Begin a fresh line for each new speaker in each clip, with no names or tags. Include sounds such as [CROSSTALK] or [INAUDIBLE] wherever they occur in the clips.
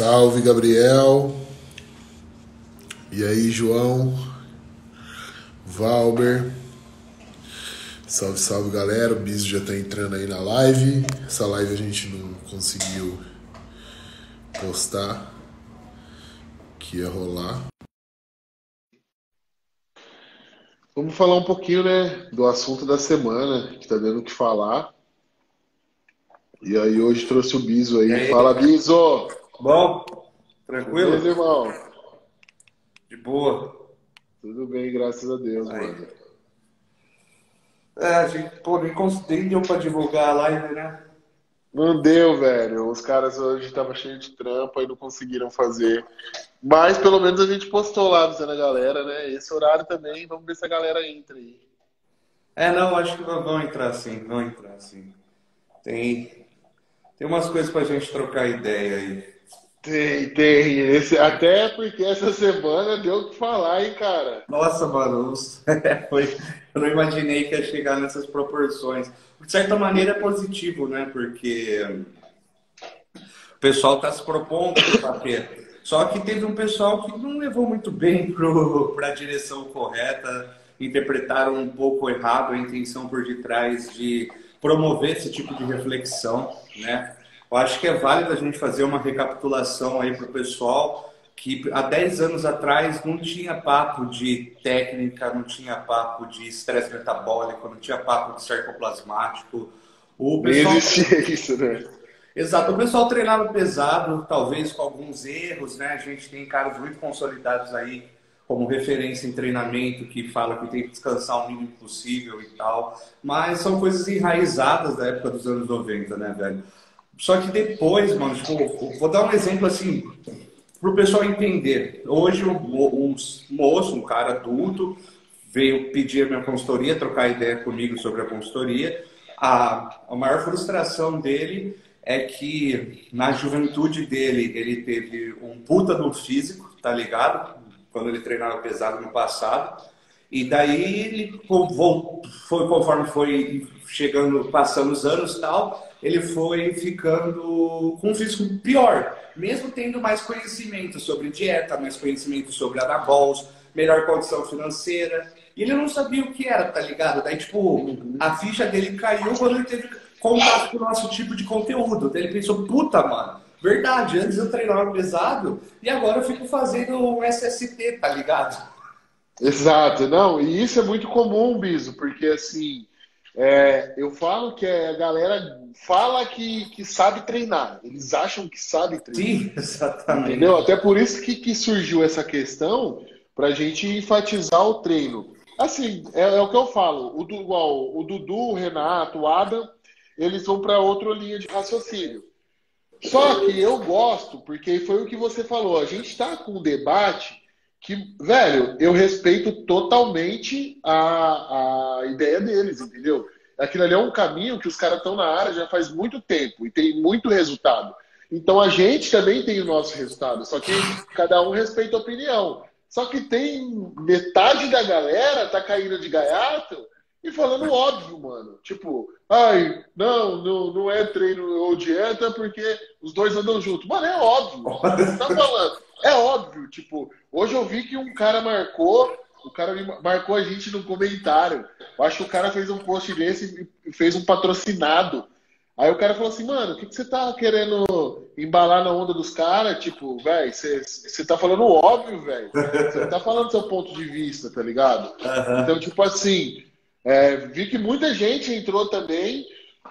Salve, Gabriel. E aí, João? Valber. Salve, salve, galera. O Biso já tá entrando aí na live. Essa live a gente não conseguiu postar que ia rolar. Vamos falar um pouquinho, né, do assunto da semana, que tá dando o que falar. E aí hoje trouxe o Biso aí. aí? Fala, Biso!
Bom? Tranquilo?
Beleza, irmão?
De boa.
Tudo bem, graças a Deus, aí. mano.
É, a gente, pô, nem deu pra divulgar a live, né?
Não deu, velho. Os caras hoje estavam cheios de trampa e não conseguiram fazer. Mas pelo menos a gente postou lá avisando a galera, né? Esse horário também, vamos ver se a galera entra aí.
É, não, acho que vão entrar sim, vão entrar sim. Tem, tem umas coisas pra gente trocar ideia aí.
Tem, tem. Esse, até porque essa semana deu o que falar, hein, cara?
Nossa, mano, [LAUGHS] foi, eu não imaginei que ia chegar nessas proporções. De certa maneira é positivo, né? Porque o pessoal está se propondo bater. Só que teve um pessoal que não levou muito bem para a direção correta, interpretaram um pouco errado a intenção por detrás de promover esse tipo de reflexão, né? Eu acho que é válido a gente fazer uma recapitulação aí para o pessoal que há 10 anos atrás não tinha papo de técnica, não tinha papo de estresse metabólico, não tinha papo de sarcoplasmático.
O pessoal... existia isso, né?
Exato, o pessoal treinava pesado, talvez com alguns erros, né? A gente tem caras muito consolidados aí como referência em treinamento que fala que tem que descansar o mínimo possível e tal. Mas são coisas enraizadas da época dos anos 90, né, velho? Só que depois, mano, tipo, vou dar um exemplo assim, para o pessoal entender. Hoje, um, moço, um cara adulto, veio pedir a minha consultoria, trocar ideia comigo sobre a consultoria. A, a maior frustração dele é que na juventude dele ele teve um puta do físico, tá ligado? quando ele treinava pesado no passado. E daí ele foi conforme foi chegando, passando os anos tal, ele foi ficando com um físico pior, mesmo tendo mais conhecimento sobre dieta, mais conhecimento sobre anabols, melhor condição financeira. E ele não sabia o que era, tá ligado? Daí, tipo, a ficha dele caiu quando ele teve contato com o nosso tipo de conteúdo. Daí ele pensou, puta, mano, Verdade, antes eu treinava pesado e agora eu fico fazendo um SST, tá ligado?
Exato, não, e isso é muito comum, Biso, porque assim, é, eu falo que a galera fala que, que sabe treinar, eles acham que sabe treinar.
Sim, exatamente.
Entendeu? Até por isso que, que surgiu essa questão pra gente enfatizar o treino. Assim, é, é o que eu falo, o, igual, o Dudu, o Renato, o Adam, eles vão para outra linha de raciocínio. Só que eu gosto, porque foi o que você falou. A gente está com um debate que, velho, eu respeito totalmente a, a ideia deles, entendeu? Aquilo ali é um caminho que os caras estão na área já faz muito tempo e tem muito resultado. Então a gente também tem o nosso resultado, só que cada um respeita a opinião. Só que tem metade da galera tá caindo de gaiato e falando óbvio, mano. Tipo, ai, não, não, não é treino ou dieta porque os dois andam juntos. Mano, é óbvio. Você tá falando. É óbvio. Tipo, hoje eu vi que um cara marcou, o cara marcou a gente no comentário. Eu acho que o cara fez um post desse e fez um patrocinado. Aí o cara falou assim, mano, o que, que você tá querendo embalar na onda dos caras? Tipo, velho, você tá falando óbvio, velho. Você não tá falando do seu ponto de vista, tá ligado? Uhum. Então, tipo assim, é, vi que muita gente entrou também,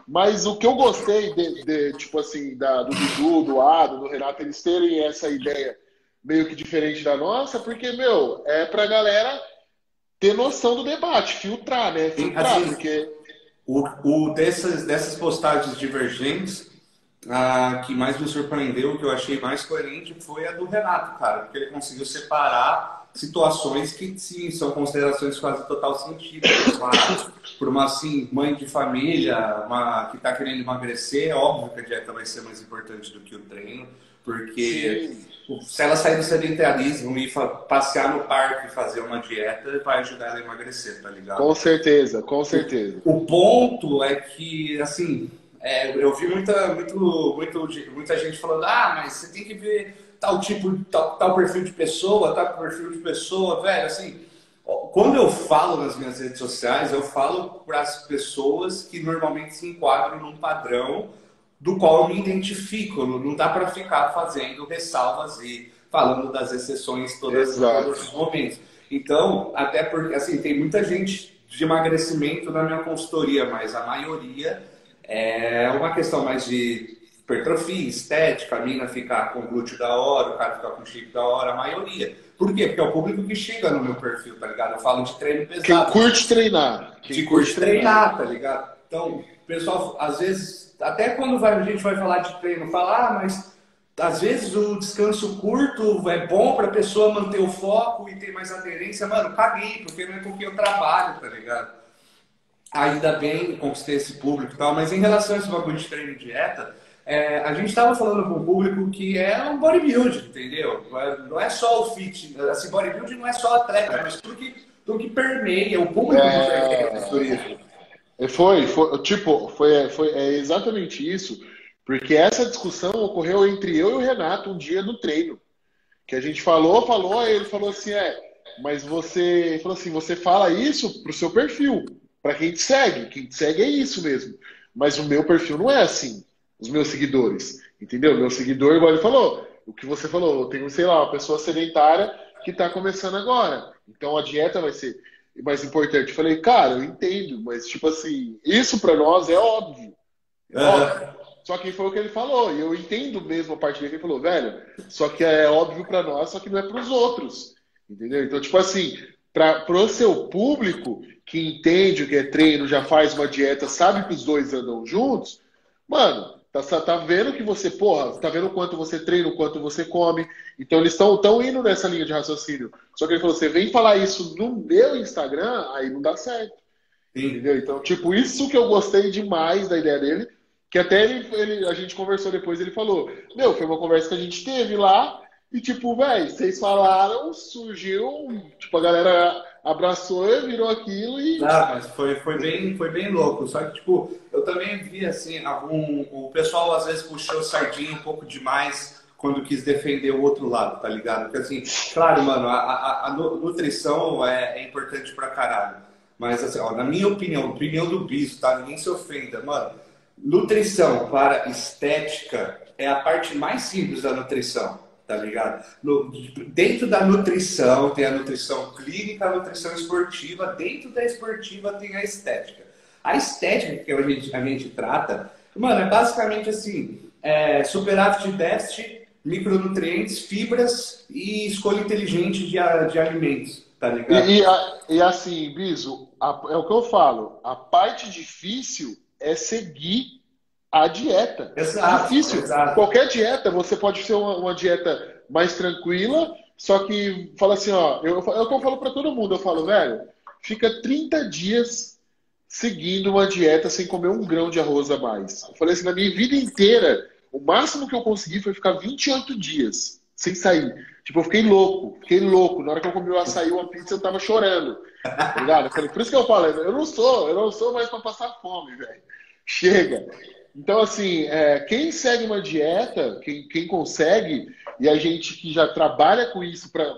mas o que eu gostei de, de tipo assim, da, do Dudu, do Ado, do Renato, eles terem essa ideia meio que diferente da nossa, porque, meu, é pra galera ter noção do debate, filtrar, né? Filtrar,
assim, porque. O, o dessas, dessas postagens divergentes, a que mais me surpreendeu, que eu achei mais coerente, foi a do Renato, cara, porque ele conseguiu separar situações que sim são considerações quase total sentido por uma assim mãe de família uma que está querendo emagrecer é óbvio que a dieta vai ser mais importante do que o treino porque sim. se ela sair do sedentarismo e passear no parque e fazer uma dieta vai ajudar ela a emagrecer tá ligado
com certeza com certeza
o ponto é que assim é, eu vi muita, muito, muito, muita gente falando, ah, mas você tem que ver tal tipo, tal, tal perfil de pessoa, tal perfil de pessoa, velho, assim, quando eu falo nas minhas redes sociais, eu falo para as pessoas que normalmente se enquadram num padrão do qual eu me identifico. Não dá para ficar fazendo ressalvas e falando das exceções todas, todos os momentos. Então, até porque assim, tem muita gente de emagrecimento na minha consultoria, mas a maioria é uma questão mais de hipertrofia, estética, a mina ficar com glúteo da hora, o cara ficar com shape da hora, a maioria. Por quê? Porque é o público que chega no meu perfil, tá ligado? Eu falo de treino pesado.
Quem curte treinar.
Quem que curte treinar, treinar, tá ligado? Então, pessoal, às vezes, até quando vai, a gente vai falar de treino, fala, ah, mas às vezes o descanso curto é bom para a pessoa manter o foco e ter mais aderência. Mano, caguei, porque não é com quem eu trabalho, tá ligado? Ainda bem conquistei esse público e tal, mas em relação a esse bagulho de treino e dieta, é, a gente estava falando com o público que é um bodybuilding, entendeu? Não é só o fit, assim, bodybuilding não é só atleta, mas tudo que, tudo que permeia o público é...
do Foi, foi, tipo, foi, foi é exatamente isso, porque essa discussão ocorreu entre eu e o Renato um dia no treino, que a gente falou, falou, ele falou assim, é, mas você, falou assim, você fala isso pro seu perfil, para quem te segue, quem te segue é isso mesmo, mas o meu perfil não é assim os meus seguidores. Entendeu? Meu seguidor, igual ele falou, o que você falou, eu tenho, sei lá, uma pessoa sedentária que está começando agora. Então a dieta vai ser mais importante. Eu falei, cara, eu entendo, mas tipo assim, isso para nós é óbvio. É óbvio. Só que foi o que ele falou, e eu entendo mesmo a parte dele que ele falou, velho, só que é óbvio para nós, só que não é para os outros. Entendeu? Então, tipo assim, para o seu público que entende o que é treino, já faz uma dieta, sabe que os dois andam juntos, mano, Tá, tá vendo que você, porra, tá vendo o quanto você treina, o quanto você come. Então eles estão tão indo nessa linha de raciocínio. Só que ele falou: você vem falar isso no meu Instagram, aí não dá certo. Sim. Entendeu? Então, tipo, isso que eu gostei demais da ideia dele. Que até ele, ele, a gente conversou depois, ele falou: Meu, foi uma conversa que a gente teve lá. E tipo, velho, vocês falaram, surgiu, tipo, a galera abraçou e virou aquilo e.
Ah, mas foi, foi, bem, foi bem louco. Só que, tipo, eu também vi assim, algum, o pessoal às vezes puxou sardinha um pouco demais quando quis defender o outro lado, tá ligado? Porque assim, claro, mano, a, a, a nutrição é, é, importante pra caralho. Mas assim, ó, na minha opinião, opinião do bicho, tá? Ninguém se ofenda, mano. Nutrição para estética é a parte mais simples da nutrição tá ligado? No, dentro da nutrição tem a nutrição clínica, a nutrição esportiva, dentro da esportiva tem a estética. A estética que a gente, a gente trata, mano, é basicamente assim, é, superávit de micronutrientes, fibras e escolha inteligente de, de alimentos, tá ligado?
E, e, e assim, Biso, a, é o que eu falo, a parte difícil é seguir a dieta.
Exato,
é difícil. Exato. Qualquer dieta, você pode ser uma, uma, dieta mais tranquila, só que fala assim, ó, eu, é o que eu falo para todo mundo, eu falo, velho, fica 30 dias seguindo uma dieta sem comer um grão de arroz a mais. Eu falei assim, na minha vida inteira, o máximo que eu consegui foi ficar 28 dias sem sair. Tipo, eu fiquei louco, fiquei louco. Na hora que eu comi o açaí, uma pizza, eu tava chorando. Tá ligado? falei, por isso que eu falo, eu não sou, eu não sou mais para passar fome, velho. Chega. Então, assim, é, quem segue uma dieta, quem, quem, consegue, e a gente que já trabalha com isso, pra,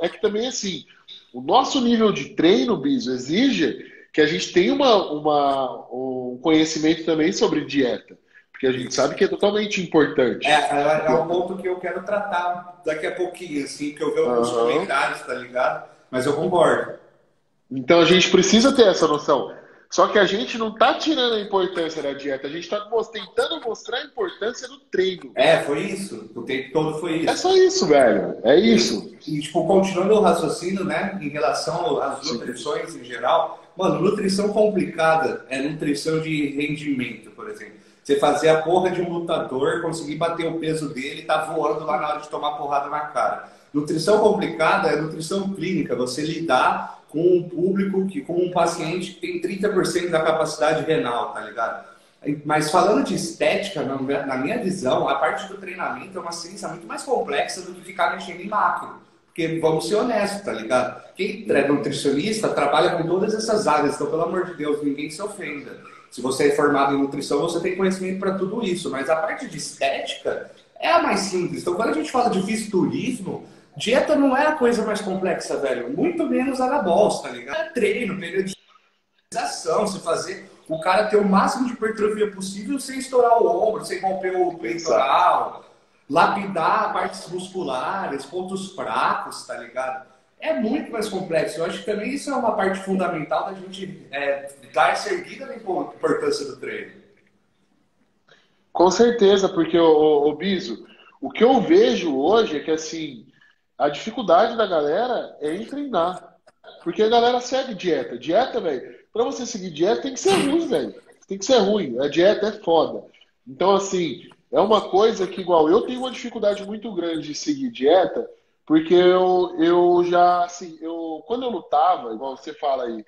é, que também, assim, o nosso nível de treino, Biso, exige que a gente tenha uma, uma, um conhecimento também sobre dieta. Porque a gente sabe que é totalmente importante.
É, é, é um ponto que eu quero tratar daqui a pouquinho, assim, que eu vejo alguns uhum. comentários, tá ligado? Mas eu concordo.
Então a gente precisa ter essa noção. Só que a gente não tá tirando a importância da dieta, a gente tá tentando mostrar a importância do treino.
É, foi isso. O tempo todo foi isso.
É só isso, velho. É isso.
E, tipo, continuando o raciocínio, né, em relação às nutrições em geral, mano, nutrição complicada é nutrição de rendimento, por exemplo. Você fazer a porra de um lutador, conseguir bater o peso dele e tá voando lá na hora de tomar porrada na cara. Nutrição complicada é nutrição clínica, você lidar com um público, que, com um paciente que tem 30% da capacidade renal, tá ligado? Mas falando de estética, na minha visão, a parte do treinamento é uma ciência muito mais complexa do que ficar mexendo em macro. Porque vamos ser honestos, tá ligado? Quem é nutricionista trabalha com todas essas áreas, então pelo amor de Deus, ninguém se ofenda. se você é formado em nutrição, você tem conhecimento para tudo isso. Mas a parte de estética é a mais simples. Então, quando a gente fala de fisiculturismo, dieta não é a coisa mais complexa, velho. Muito menos a da bolsa, tá ligado? É treino, periodização, se fazer o cara ter o máximo de hipertrofia possível sem estourar o ombro, sem romper o peitoral, lapidar partes musculares, pontos fracos, tá ligado? É muito mais complexo. Eu acho que também isso é uma parte fundamental da gente é, dar essa erguida na importância do treino.
Com certeza, porque, o, o Biso, o que eu vejo hoje é que, assim, a dificuldade da galera é em treinar. Porque a galera segue dieta. Dieta, velho, pra você seguir dieta tem que ser ruim, velho. Tem que ser ruim. A dieta é foda. Então, assim, é uma coisa que, igual, eu tenho uma dificuldade muito grande de seguir dieta, porque eu, eu já, assim, eu, quando eu lutava, igual você fala aí,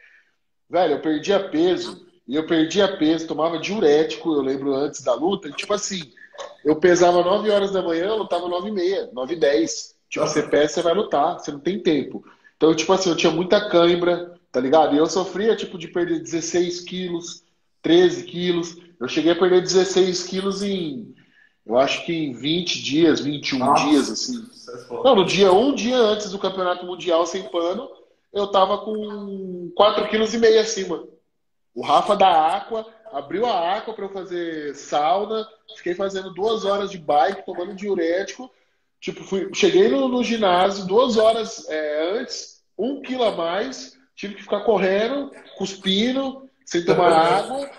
velho, eu perdia peso, e eu perdia peso, tomava diurético, eu lembro antes da luta, tipo assim, eu pesava 9 horas da manhã, eu lutava 9 e meia, 9 e 10. Tipo, você pesa, você vai lutar, você não tem tempo. Então, tipo assim, eu tinha muita cãibra, tá ligado? E eu sofria, tipo, de perder 16 quilos, 13 quilos. Eu cheguei a perder 16 quilos em eu acho que em 20 dias, 21 Nossa, dias, assim. Não, no dia, um dia antes do campeonato mundial sem pano, eu tava com 4,5 kg acima. O Rafa da Aqua abriu a Aqua para eu fazer sauna, fiquei fazendo duas horas de bike, tomando diurético. Tipo, fui, cheguei no, no ginásio duas horas é, antes, um quilo a mais, tive que ficar correndo, cuspindo, sem tomar [LAUGHS] água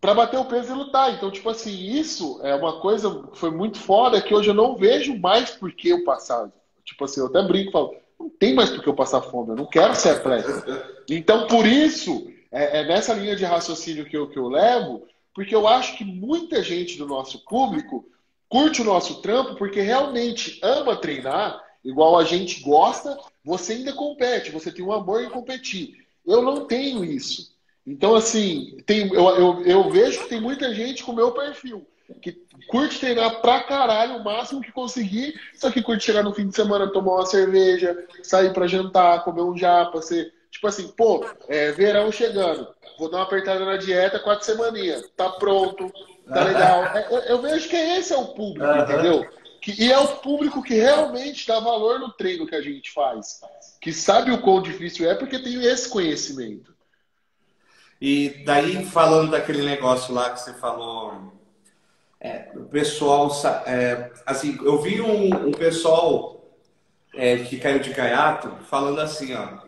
para bater o peso e lutar. Então, tipo assim, isso é uma coisa que foi muito foda que hoje eu não vejo mais por que eu passar. Tipo assim, eu até brinco e falo, não tem mais por que eu passar fome, eu não quero ser atleta. Então, por isso, é, é nessa linha de raciocínio que eu, que eu levo, porque eu acho que muita gente do nosso público curte o nosso trampo porque realmente ama treinar, igual a gente gosta, você ainda compete, você tem um amor em competir. Eu não tenho isso. Então, assim, tem, eu, eu, eu vejo que tem muita gente com o meu perfil, que curte treinar pra caralho o máximo que conseguir, só que curte chegar no fim de semana, tomar uma cerveja, sair pra jantar, comer um japa, ser. Tipo assim, pô, é, verão chegando, vou dar uma apertada na dieta, quatro semaninhas, tá pronto, tá legal. É, eu, eu, vejo que esse é o público, uhum. entendeu? Que, e é o público que realmente dá valor no treino que a gente faz. Que sabe o quão difícil é porque tem esse conhecimento.
E daí, falando daquele negócio lá que você falou, é, o pessoal, é, assim, eu vi um, um pessoal é, que caiu de gaiato falando assim, ó,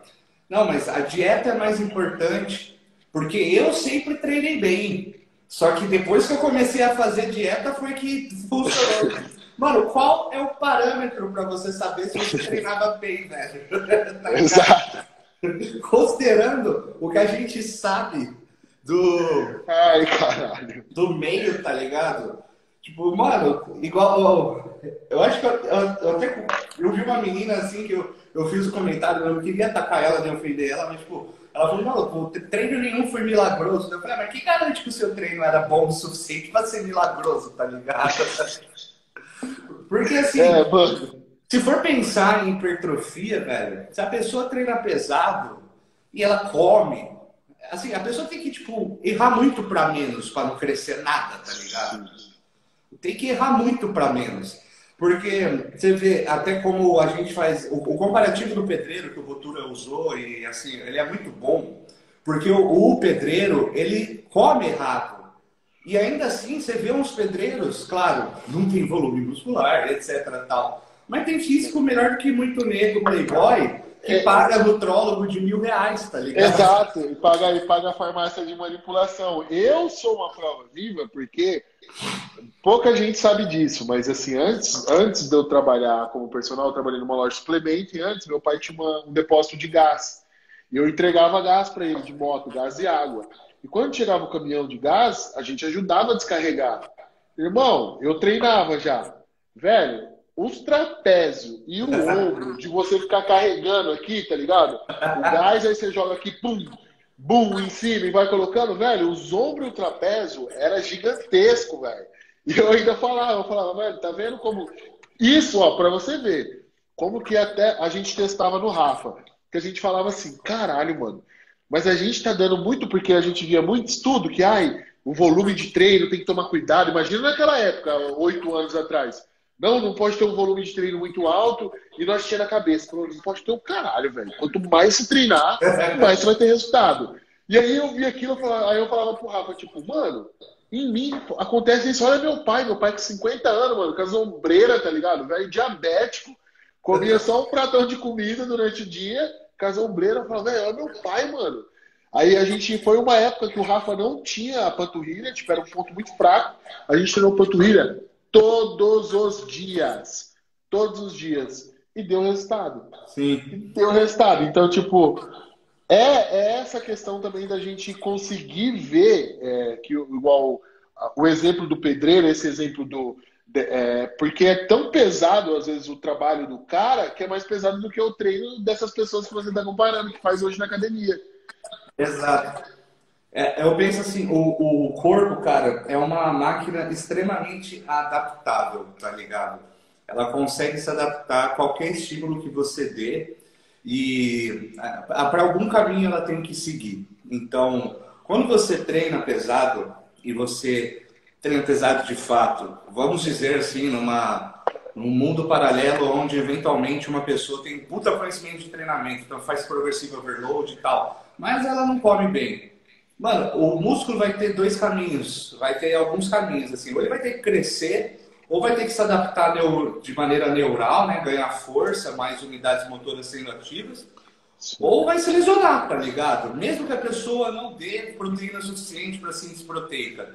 não, mas a dieta é mais importante porque eu sempre treinei bem. Só que depois que eu comecei a fazer dieta foi que funcionou. Mano, qual é o parâmetro para você saber se você treinava bem, velho? [LAUGHS]
tá Exato.
Considerando o que a gente sabe do.
Ai, caralho.
Do meio, tá ligado? Tipo, mano, igual. Eu acho que eu, eu, eu até. Eu vi uma menina assim que eu, eu fiz o um comentário, eu não queria atacar ela nem ofender ela, mas, tipo, ela falou, não, treino nenhum foi milagroso. Eu falei, ah, mas que garante que o seu treino era bom o suficiente pra ser milagroso, tá ligado? [LAUGHS] Porque assim. É, se for pensar em hipertrofia, velho, se a pessoa treina pesado e ela come, assim, a pessoa tem que, tipo, errar muito para menos para não crescer nada, tá ligado? Tem que errar muito para menos. Porque você vê até como a gente faz. O, o, comparativo do pedreiro que o Botura usou, e assim, ele é muito bom. Porque o, o pedreiro, ele come errado. E ainda assim, você vê uns pedreiros, claro, não tem volume muscular, etc. tal mas tem físico melhor do que muito negro playboy que é, paga nutrólogo de mil reais, tá ligado?
Exato, e paga, e paga a farmácia de manipulação. Eu sou uma prova viva porque pouca gente sabe disso, mas assim, antes, antes de eu trabalhar como personal, eu trabalhei numa loja de suplemento e antes meu pai tinha uma, um depósito de gás. E eu entregava gás para ele de moto, gás e água. E quando chegava o caminhão de gás, a gente ajudava a descarregar. Irmão, eu treinava já. Velho, os trapézios e o ombro de você ficar carregando aqui, tá ligado? O gás, aí você joga aqui, pum, bum, em cima e vai colocando, velho, os ombros e o trapézio era gigantesco, velho. E eu ainda falava, eu falava, velho, tá vendo como. Isso, ó, pra você ver, como que até a gente testava no Rafa. Que a gente falava assim, caralho, mano, Mas a gente está dando muito porque a gente via muito estudo que, ai, o volume de treino tem que tomar cuidado. Imagina naquela época, oito anos atrás. Não, não pode ter um volume de treino muito alto e nós tinha na cabeça. Não pode ter o um caralho, velho. Quanto mais se treinar, [LAUGHS] mais você vai ter resultado. E aí eu vi aquilo, eu falava, aí eu falava pro Rafa, tipo, mano, em mim acontece isso. Olha meu pai, meu pai com 50 anos, mano, com as ombreiras, tá ligado? Velho diabético, comia só um pratão de comida durante o dia, com as ombreiras. Eu falava, velho, olha meu pai, mano. Aí a gente foi uma época que o Rafa não tinha a panturrilha, tipo, era um ponto muito fraco. A gente treinou panturrilha todos os dias. Todos os dias. E deu resultado.
Sim.
E deu resultado. Então, tipo, é, é, essa questão também da gente conseguir ver é, que, igual o exemplo do pedreiro, esse exemplo do. É, porque é tão pesado, às vezes, o trabalho do cara, que é mais pesado do que o treino dessas pessoas que você está comparando, que faz hoje na academia.
Exato. É, eu penso assim, o, o corpo, cara, é uma máquina extremamente adaptável, tá ligado? Ela consegue se adaptar a qualquer estímulo que você dê e para algum caminho ela tem que seguir. Então, quando você treina pesado e você treina pesado de fato, vamos dizer assim, numa num mundo paralelo onde eventualmente uma pessoa tem puta conhecimento de treinamento, então faz progressive overload e tal, mas ela não come bem. Mano, o músculo vai ter dois caminhos, vai ter alguns caminhos assim, ou ele vai ter que crescer ou vai ter que se adaptar de maneira neural, né? ganhar força, mais unidades motoras sendo ativas, ou vai se lesionar, tá ligado? Mesmo que a pessoa não dê proteína suficiente para síntese proteica.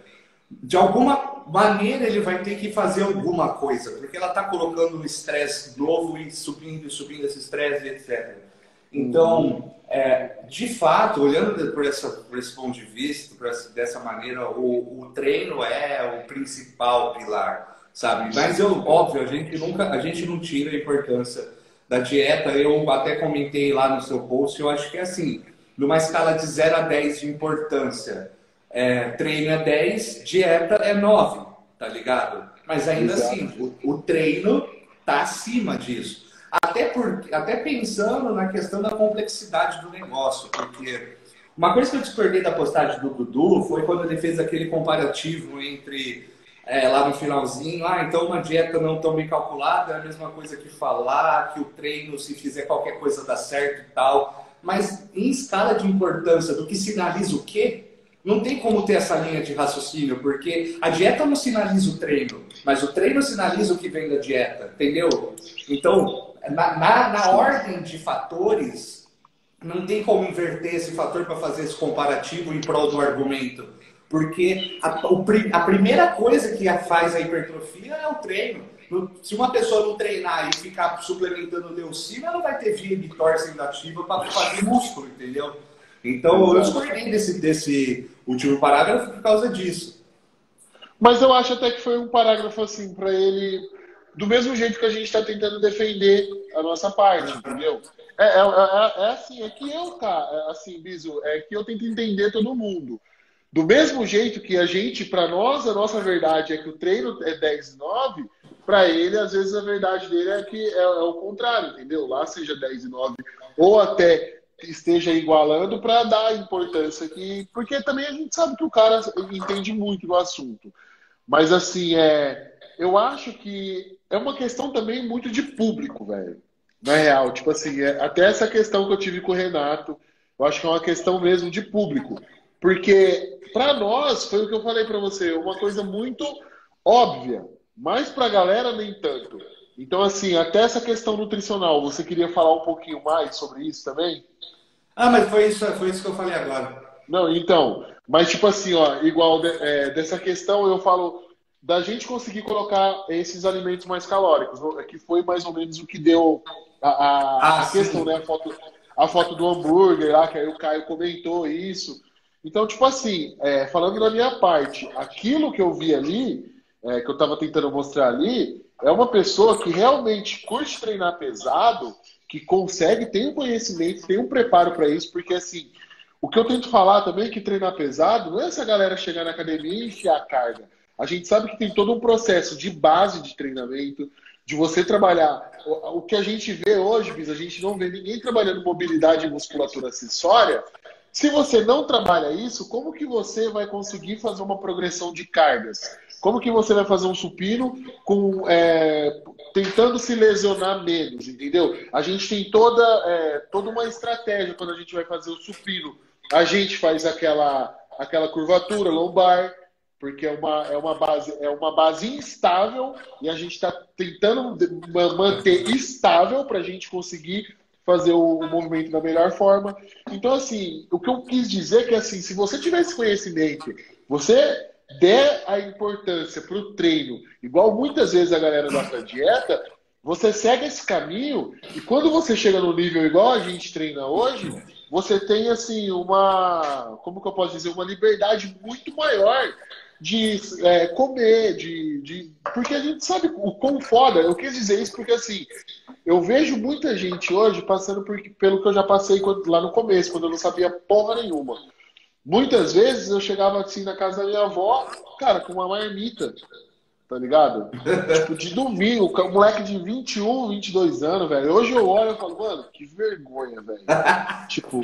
De alguma maneira ele vai ter que fazer alguma coisa, porque ela está colocando um estresse novo e subindo subindo esse estresse, etc. Então, é, de fato, olhando por, essa, por esse ponto de vista, essa, dessa maneira, o, o treino é o principal pilar sabe? Mas eu, óbvio, a gente nunca, a gente não tira a importância da dieta. Eu até comentei lá no seu post, eu acho que é assim, numa escala de 0 a 10 de importância, é, treino é 10, dieta é 9, tá ligado? Mas ainda Exato. assim, o, o, treino tá acima disso. Até, por, até pensando na questão da complexidade do negócio, porque uma coisa que eu discordei da postagem do Dudu foi quando ele fez aquele comparativo entre é, lá no finalzinho, ah, então uma dieta não tão bem calculada é a mesma coisa que falar que o treino, se fizer qualquer coisa, dá certo e tal. Mas em escala de importância do que sinaliza o quê, não tem como ter essa linha de raciocínio, porque a dieta não sinaliza o treino, mas o treino sinaliza o que vem da dieta, entendeu? Então, na, na, na ordem de fatores, não tem como inverter esse fator para fazer esse comparativo em prol do argumento. Porque a, o, a primeira coisa que faz a hipertrofia é o treino. Se uma pessoa não treinar e ficar suplementando leucina, ela vai ter via ativa para fazer músculo, entendeu? Então eu discordei desse, desse último parágrafo por causa disso.
Mas eu acho até que foi um parágrafo assim para ele, do mesmo jeito que a gente está tentando defender a nossa parte, entendeu? É, é, é, é, assim, é que eu, cara, é assim, Biso, é que eu tento entender todo mundo. Do mesmo jeito que a gente, para nós, a nossa verdade é que o treino é 10 e 9, para ele, às vezes, a verdade dele é que é, é, o contrário, entendeu? Lá seja 10 e 9, ou até esteja igualando para dar importância que. Porque também a gente sabe que o cara entende muito do assunto. Mas, assim, é, eu acho que é uma questão também muito de público, velho. Na real, tipo assim, é, até essa questão que eu tive com o Renato, eu acho que é uma questão mesmo de público. Porque para nós, foi o que eu falei para você, uma coisa muito óbvia, mas para a galera nem tanto. Então, assim, até essa questão nutricional, você queria falar um pouquinho mais sobre isso também?
Ah, mas foi isso, foi isso que eu falei agora.
Não, então, mas tipo assim, ó, igual de, é, dessa questão, eu falo da gente conseguir colocar esses alimentos mais calóricos, que foi mais ou menos o que deu a, a, ah, a questão, né? A foto, a foto do hambúrguer lá, que aí o Caio comentou isso. Então, tipo assim, é, falando da minha parte, aquilo que eu vi ali, é, que eu estava tentando mostrar ali, é uma pessoa que realmente curte treinar pesado, que consegue, tem um conhecimento, tem um preparo para isso, porque assim, o que eu tento falar também é que treinar pesado não é essa galera chegar na academia e enfiar a carga. A gente sabe que tem todo um processo de base de treinamento, de você trabalhar. O, que a gente vê hoje, Bis, a gente não vê ninguém trabalhando mobilidade e musculatura acessória Se você não trabalha isso, como que você vai conseguir fazer uma progressão de cargas? Como que você vai fazer um supino com é, tentando se lesionar menos, entendeu? A gente tem toda, é, toda uma estratégia quando a gente vai fazer o supino. A gente faz aquela, aquela curvatura lombar, porque é uma, é uma base é uma base instável e a gente está tentando manter estável para a gente conseguir fazer o, o, movimento da melhor forma. Então, assim, o que eu quis dizer é que, assim, se você tiver esse conhecimento, você der a importância para o treino, igual muitas vezes a galera dá para dieta, você segue esse caminho e quando você chega no nível igual a gente treina hoje, você tem assim uma, como que eu posso dizer, uma liberdade muito maior de é, comer, de, de. Porque a gente sabe o quão foda. Eu quis dizer isso porque, assim, eu vejo muita gente hoje passando por, pelo que eu já passei quando, lá no começo, quando eu não sabia porra nenhuma. Muitas vezes eu chegava assim na casa da minha avó, cara, com uma marmita, tá ligado? [LAUGHS] tipo, de domingo, um moleque de 21, 22 anos, velho. Hoje eu olho e falo, mano, que vergonha, velho. [LAUGHS] tipo,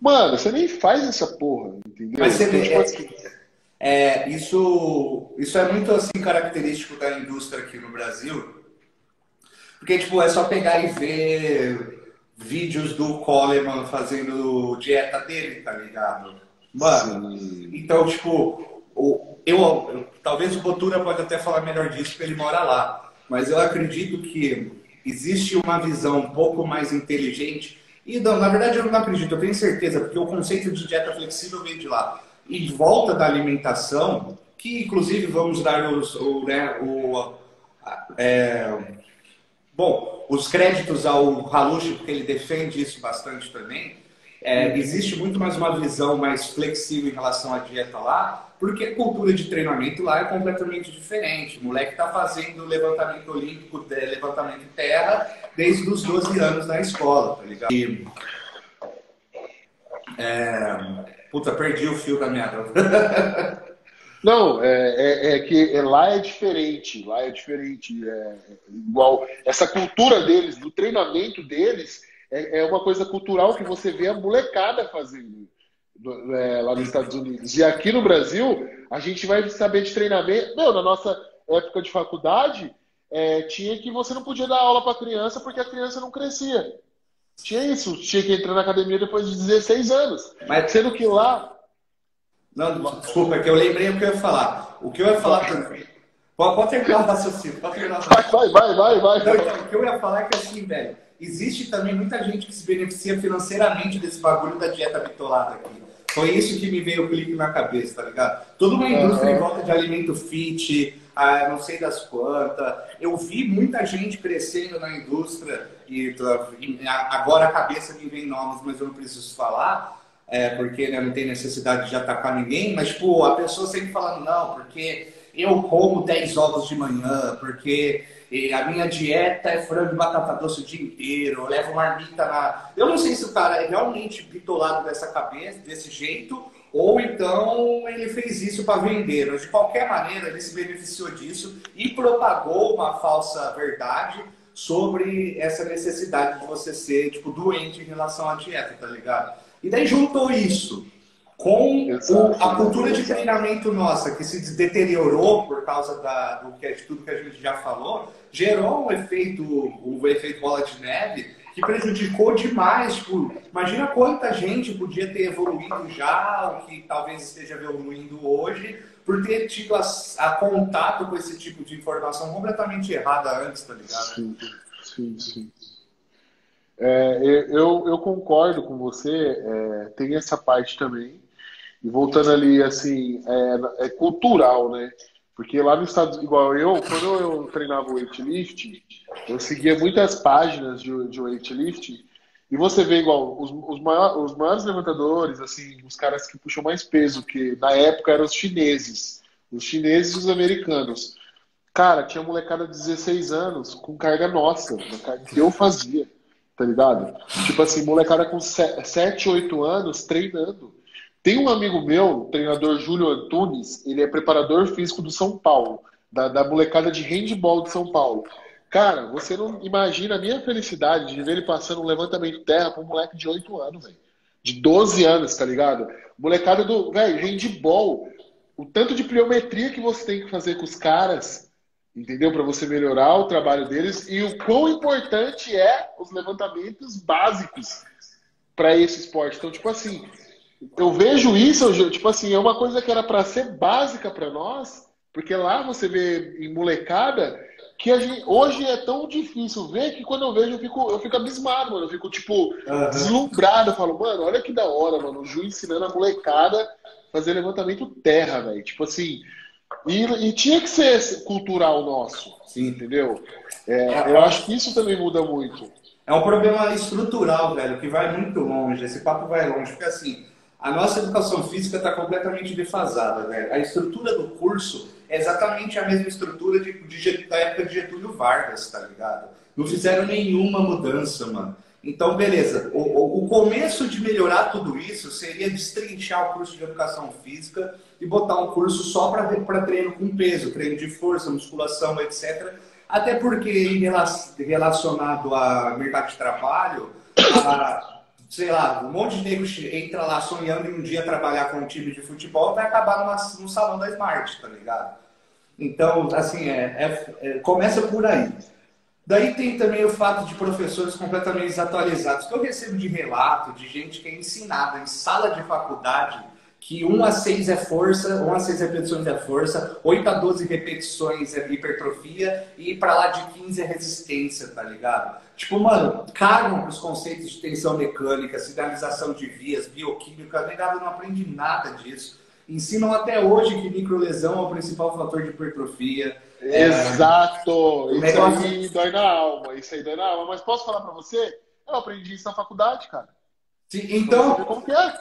mano, você nem faz essa porra, entendeu?
Mas você vê, assim, é, isso, isso é muito assim característico da indústria aqui no Brasil. Porque, tipo, é só pegar e ver vídeos do Coleman fazendo dieta dele, tá ligado? Mano, Sim. então, tipo, eu, eu, talvez o Botura pode até falar melhor disso, porque ele mora lá. Mas eu acredito que existe uma visão um pouco mais inteligente. E, não, na verdade, eu não acredito, eu tenho certeza, porque o conceito de dieta flexível veio de lá e volta da alimentação, que inclusive vamos dar os, o, né, o, é, bom, os créditos ao Halushi, porque ele defende isso bastante também. É, existe muito mais uma visão mais flexível em relação à dieta lá, porque a cultura de treinamento lá é completamente diferente. O moleque está fazendo levantamento olímpico, levantamento terra, desde os 12 anos na escola, tá ligado? E, é, Puta, perdi o fio da merda. [LAUGHS]
Não, é, é, é que é, lá é diferente, lá é diferente. É, é, igual essa cultura deles, do treinamento deles, é, é, uma coisa cultural que você vê a molecada fazendo é, lá nos Estados Unidos. E aqui no Brasil, a gente vai saber de treinamento. Meu, na nossa época de faculdade, tinha que você não podia dar aula para criança porque a criança não crescia. Tinha isso, tinha que entrar na academia depois de 16 anos. Mas sendo que lá.
Não, desculpa, é que eu lembrei o que eu ia falar. O que eu ia falar. Pode, pode terminar o raciocínio. Pode terminar o
raciocínio. Vai, vai, vai, vai.
Não, então, o que eu ia falar é que assim, velho, existe também muita gente que se beneficia financeiramente desse bagulho da dieta bitolada aqui. Foi isso que me veio o clique na cabeça, tá ligado? Toda uma indústria uhum. em volta de alimento fit, ah, não sei das quantas. Eu vi muita gente crescendo na indústria e, agora a cabeça me vem nomes, mas eu não preciso falar, é, porque né, não tem necessidade de atacar ninguém, mas tipo, a pessoa sempre falando, não, porque eu como 10 ovos de manhã, porque a minha dieta é frango e batata doce o dia inteiro, eu levo marmita na. Eu não sei se o cara é realmente bitolado dessa cabeça, desse jeito, ou então ele fez isso para vender. Mas de qualquer maneira, ele se beneficiou disso e propagou uma falsa verdade sobre essa necessidade de você ser tipo doente em relação à dieta, tá ligado? E daí juntou isso com o, a cultura de treinamento nossa, que se deteriorou por causa da, do que, de tudo que a gente já falou, gerou um efeito, o um efeito bola de neve, que prejudicou demais. Tipo, imagina quanta gente podia ter evoluído já, ou que talvez esteja evoluindo hoje, por ter tido a, a contato com esse tipo de informação completamente errada antes, tá ligado?
Sim, sim, sim. É, eu, eu concordo com você, é, tem essa parte também. E voltando ali, assim, é, é cultural, né? Porque lá nos Estados igual eu, quando eu treinava weightlifting, eu seguia muitas páginas de, de weightlifting, e você vê igual os, os, maiores, os maiores levantadores, assim, os caras que puxam mais peso, que na época eram os chineses, os chineses e os americanos. Cara, tinha molecada de 16 anos com carga nossa, carga que eu fazia, tá ligado? Tipo assim, molecada com 7, 8 anos treinando. Tem um amigo meu, o treinador Júlio Antunes, ele é preparador físico do São Paulo, da, da molecada de handball de São Paulo. Cara, você não imagina a minha felicidade de ver ele passando um levantamento de terra para um moleque de 8 anos, velho. de 12 anos, tá ligado? Molecada do, velho, handball. O tanto de pliometria que você tem que fazer com os caras, entendeu? Para você melhorar o trabalho deles e o quão importante é os levantamentos básicos para esse esporte. Então, tipo assim, eu vejo isso, tipo assim, é uma coisa que era para ser básica para nós, porque lá você vê em molecada que gente, hoje é tão difícil ver que quando eu vejo eu fico, eu fico abismado, mano. Eu fico, tipo, uhum. deslumbrado. Eu falo, mano, olha que da hora, mano. O Ju ensinando a molecada a fazer levantamento terra, velho. Tipo assim. E, e, tinha que ser cultural nosso, Sim. entendeu? É, é, eu acho que isso também muda muito.
É um problema estrutural, velho, que vai muito longe. Esse papo vai longe, porque assim, a nossa educação física está completamente defasada, velho. A estrutura do curso é exatamente a mesma estrutura de, de, da época de Getúlio Vargas, tá ligado? Não fizeram nenhuma mudança, mano. Então, beleza. O, o, o começo de melhorar tudo isso seria destrinchar o curso de educação física e botar um curso só para treino com peso, treino de força, musculação, etc. Até porque, relacionado a mercado de trabalho, a, sei lá, um monte de negros entra lá sonhando em um dia trabalhar com um time de futebol vai acabar numa, no salão da Smart, tá ligado? Então, assim, é, é, é, começa por aí. Daí tem também o fato de professores completamente desatualizados, que eu recebo de relato de gente que é ensinada em sala de faculdade que 1 a 6 é força, 1 a 6 repetições é força, 8 a 12 repetições é hipertrofia e para lá de 15 é resistência, tá ligado? Tipo, mano, cagam os conceitos de tensão mecânica, sinalização de vias, bioquímica, negado não aprende nada disso. Ensinam até hoje que microlesão é o principal fator de hipertrofia.
Exato! É... Isso negócio... aí dói na alma, isso aí dói na alma. Mas posso falar para você? Eu aprendi isso na faculdade, cara.
Sim, então.
Como que é?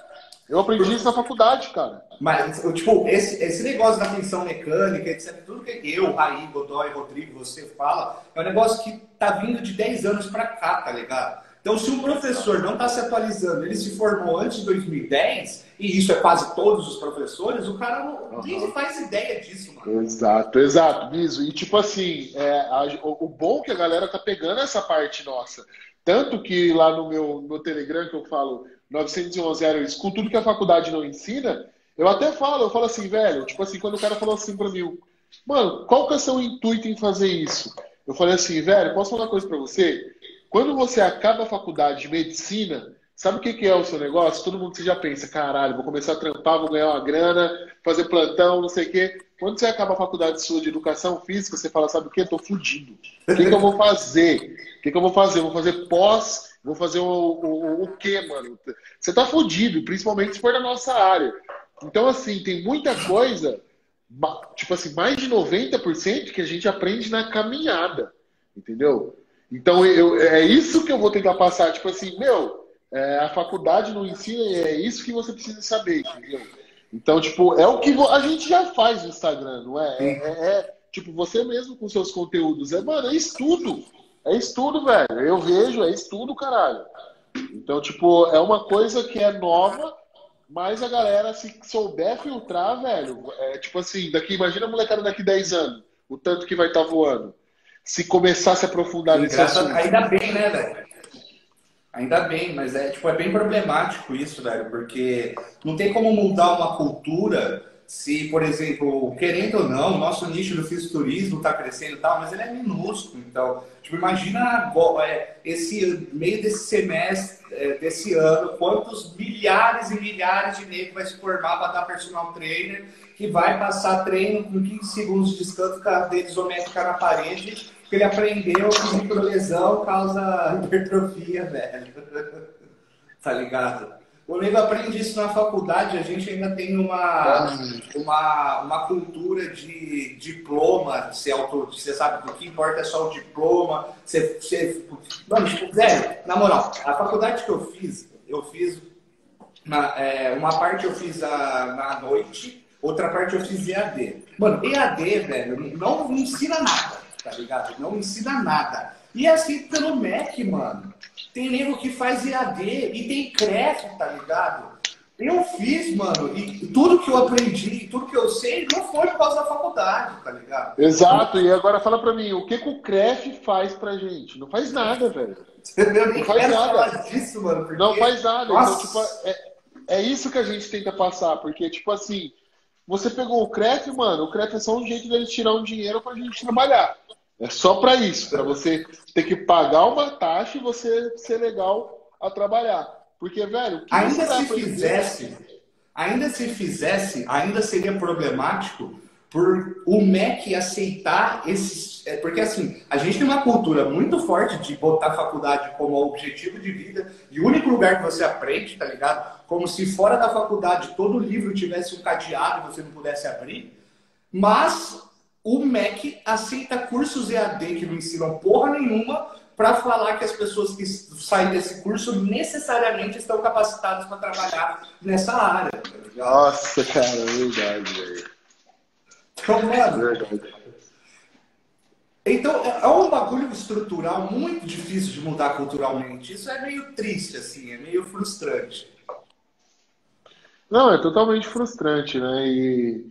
Eu aprendi isso na faculdade, cara.
Mas, tipo, esse, esse negócio da tensão mecânica, etc., tudo que eu, Raí, Godoy, Rodrigo, você fala, é um negócio que tá vindo de 10 anos para cá, tá ligado? Então, se um professor não está se atualizando, ele se formou antes de 2010, e isso é quase todos os professores, o cara não, nem faz ideia disso, mano.
Exato, exato, Biso. E tipo assim, é, a, o, o, bom que a galera tá pegando essa parte nossa. Tanto que lá no meu no Telegram que eu falo 911 aéreos com tudo que a faculdade não ensina, eu até falo, eu falo assim, velho, tipo assim, quando o cara falou assim pra mim, mano, qual que é o seu intuito em fazer isso? Eu falei assim, velho, posso falar uma coisa pra você? Quando você acaba a faculdade de medicina, sabe o que, que é o seu negócio? Todo mundo já pensa, caralho, vou começar a trampar, vou ganhar uma grana, fazer plantão, não sei o quê. Quando você acaba a faculdade sua de educação física, você fala, sabe o? Eu tô fudido. O que, que eu vou fazer? O que, que eu vou fazer? Eu vou fazer pós Vou fazer o, o, o quê, mano? Você tá fodido, principalmente se for da nossa área. Então, assim, tem muita coisa, tipo assim, mais de 90% que a gente aprende na caminhada, entendeu? Então, eu, é isso que eu vou tentar passar. Tipo assim, meu, é, a faculdade não ensina, é isso que você precisa saber, entendeu? Então, tipo, é o que a gente já faz no Instagram, não é? É, é, é tipo, você mesmo com seus conteúdos. É, mano, é estudo. É estudo, velho. Eu vejo, é estudo, caralho. Então, tipo, é uma coisa que é nova, mas a galera, se souber filtrar, velho, é tipo assim, daqui, imagina a molecada daqui 10 anos, o tanto que vai estar tá voando. Se começar a se aprofundar nesse assunto.
Ainda bem, né, velho? Ainda bem, mas é, tipo, é bem problemático isso, velho, porque não tem como mudar uma cultura se, por exemplo, querendo ou não, o nosso nicho do fisiculturismo está crescendo e tal, mas ele é minúsculo. Então, tipo, imagina é, esse meio desse semestre, é, desse ano, quantos milhares e milhares de negros vai se formar para dar personal trainer, que vai passar treino com 15 segundos de descanso, cadeira isométrica na parede, porque ele aprendeu que microlesão causa hipertrofia, velho. [LAUGHS] tá ligado? O nego aprende isso na faculdade, a gente ainda tem uma, uma, uma cultura de diploma, ser autor, você sabe, o que importa é só o diploma. Você, você, mano, tipo, velho, na moral, a faculdade que eu fiz, eu fiz na, é, uma parte eu fiz a, na noite, outra parte eu fiz EAD. Mano, EAD, velho, não, não ensina nada, tá ligado? Não ensina nada. E é assim pelo MEC, mano. Tem nego que faz EAD e tem crédito, tá ligado? Eu fiz, mano, e tudo que eu aprendi, tudo que eu sei, não foi por causa da faculdade, tá ligado?
Exato, e agora fala pra mim, o que, que o CREF faz pra gente? Não faz nada, velho.
Eu nem não faz nada. disso, mano.
Porque... Não faz nada. Então, tipo, é, é isso que a gente tenta passar, porque, tipo assim, você pegou o CREF, mano, o CREF é só um jeito dele tirar um dinheiro pra gente trabalhar. É só para isso, para você ter que pagar uma taxa e você ser legal a trabalhar. Porque, velho,
ainda se fizesse, ainda se fizesse, ainda seria problemático por o MEC aceitar esses. É, porque assim, a gente tem uma cultura muito forte de botar a faculdade como objetivo de vida e o único lugar que você aprende, tá ligado? Como se fora da faculdade todo livro tivesse um cadeado e você não pudesse abrir. Mas o MEC aceita cursos EAD que não ensinam porra nenhuma para falar que as pessoas que saem desse curso necessariamente estão capacitadas para trabalhar nessa área. Tá
Nossa, cara, é verdade, velho.
Então, mano. Verdade. Então, é, é um bagulho estrutural muito difícil de mudar culturalmente. Isso é meio triste, assim, é meio frustrante.
Não, é totalmente frustrante, né? E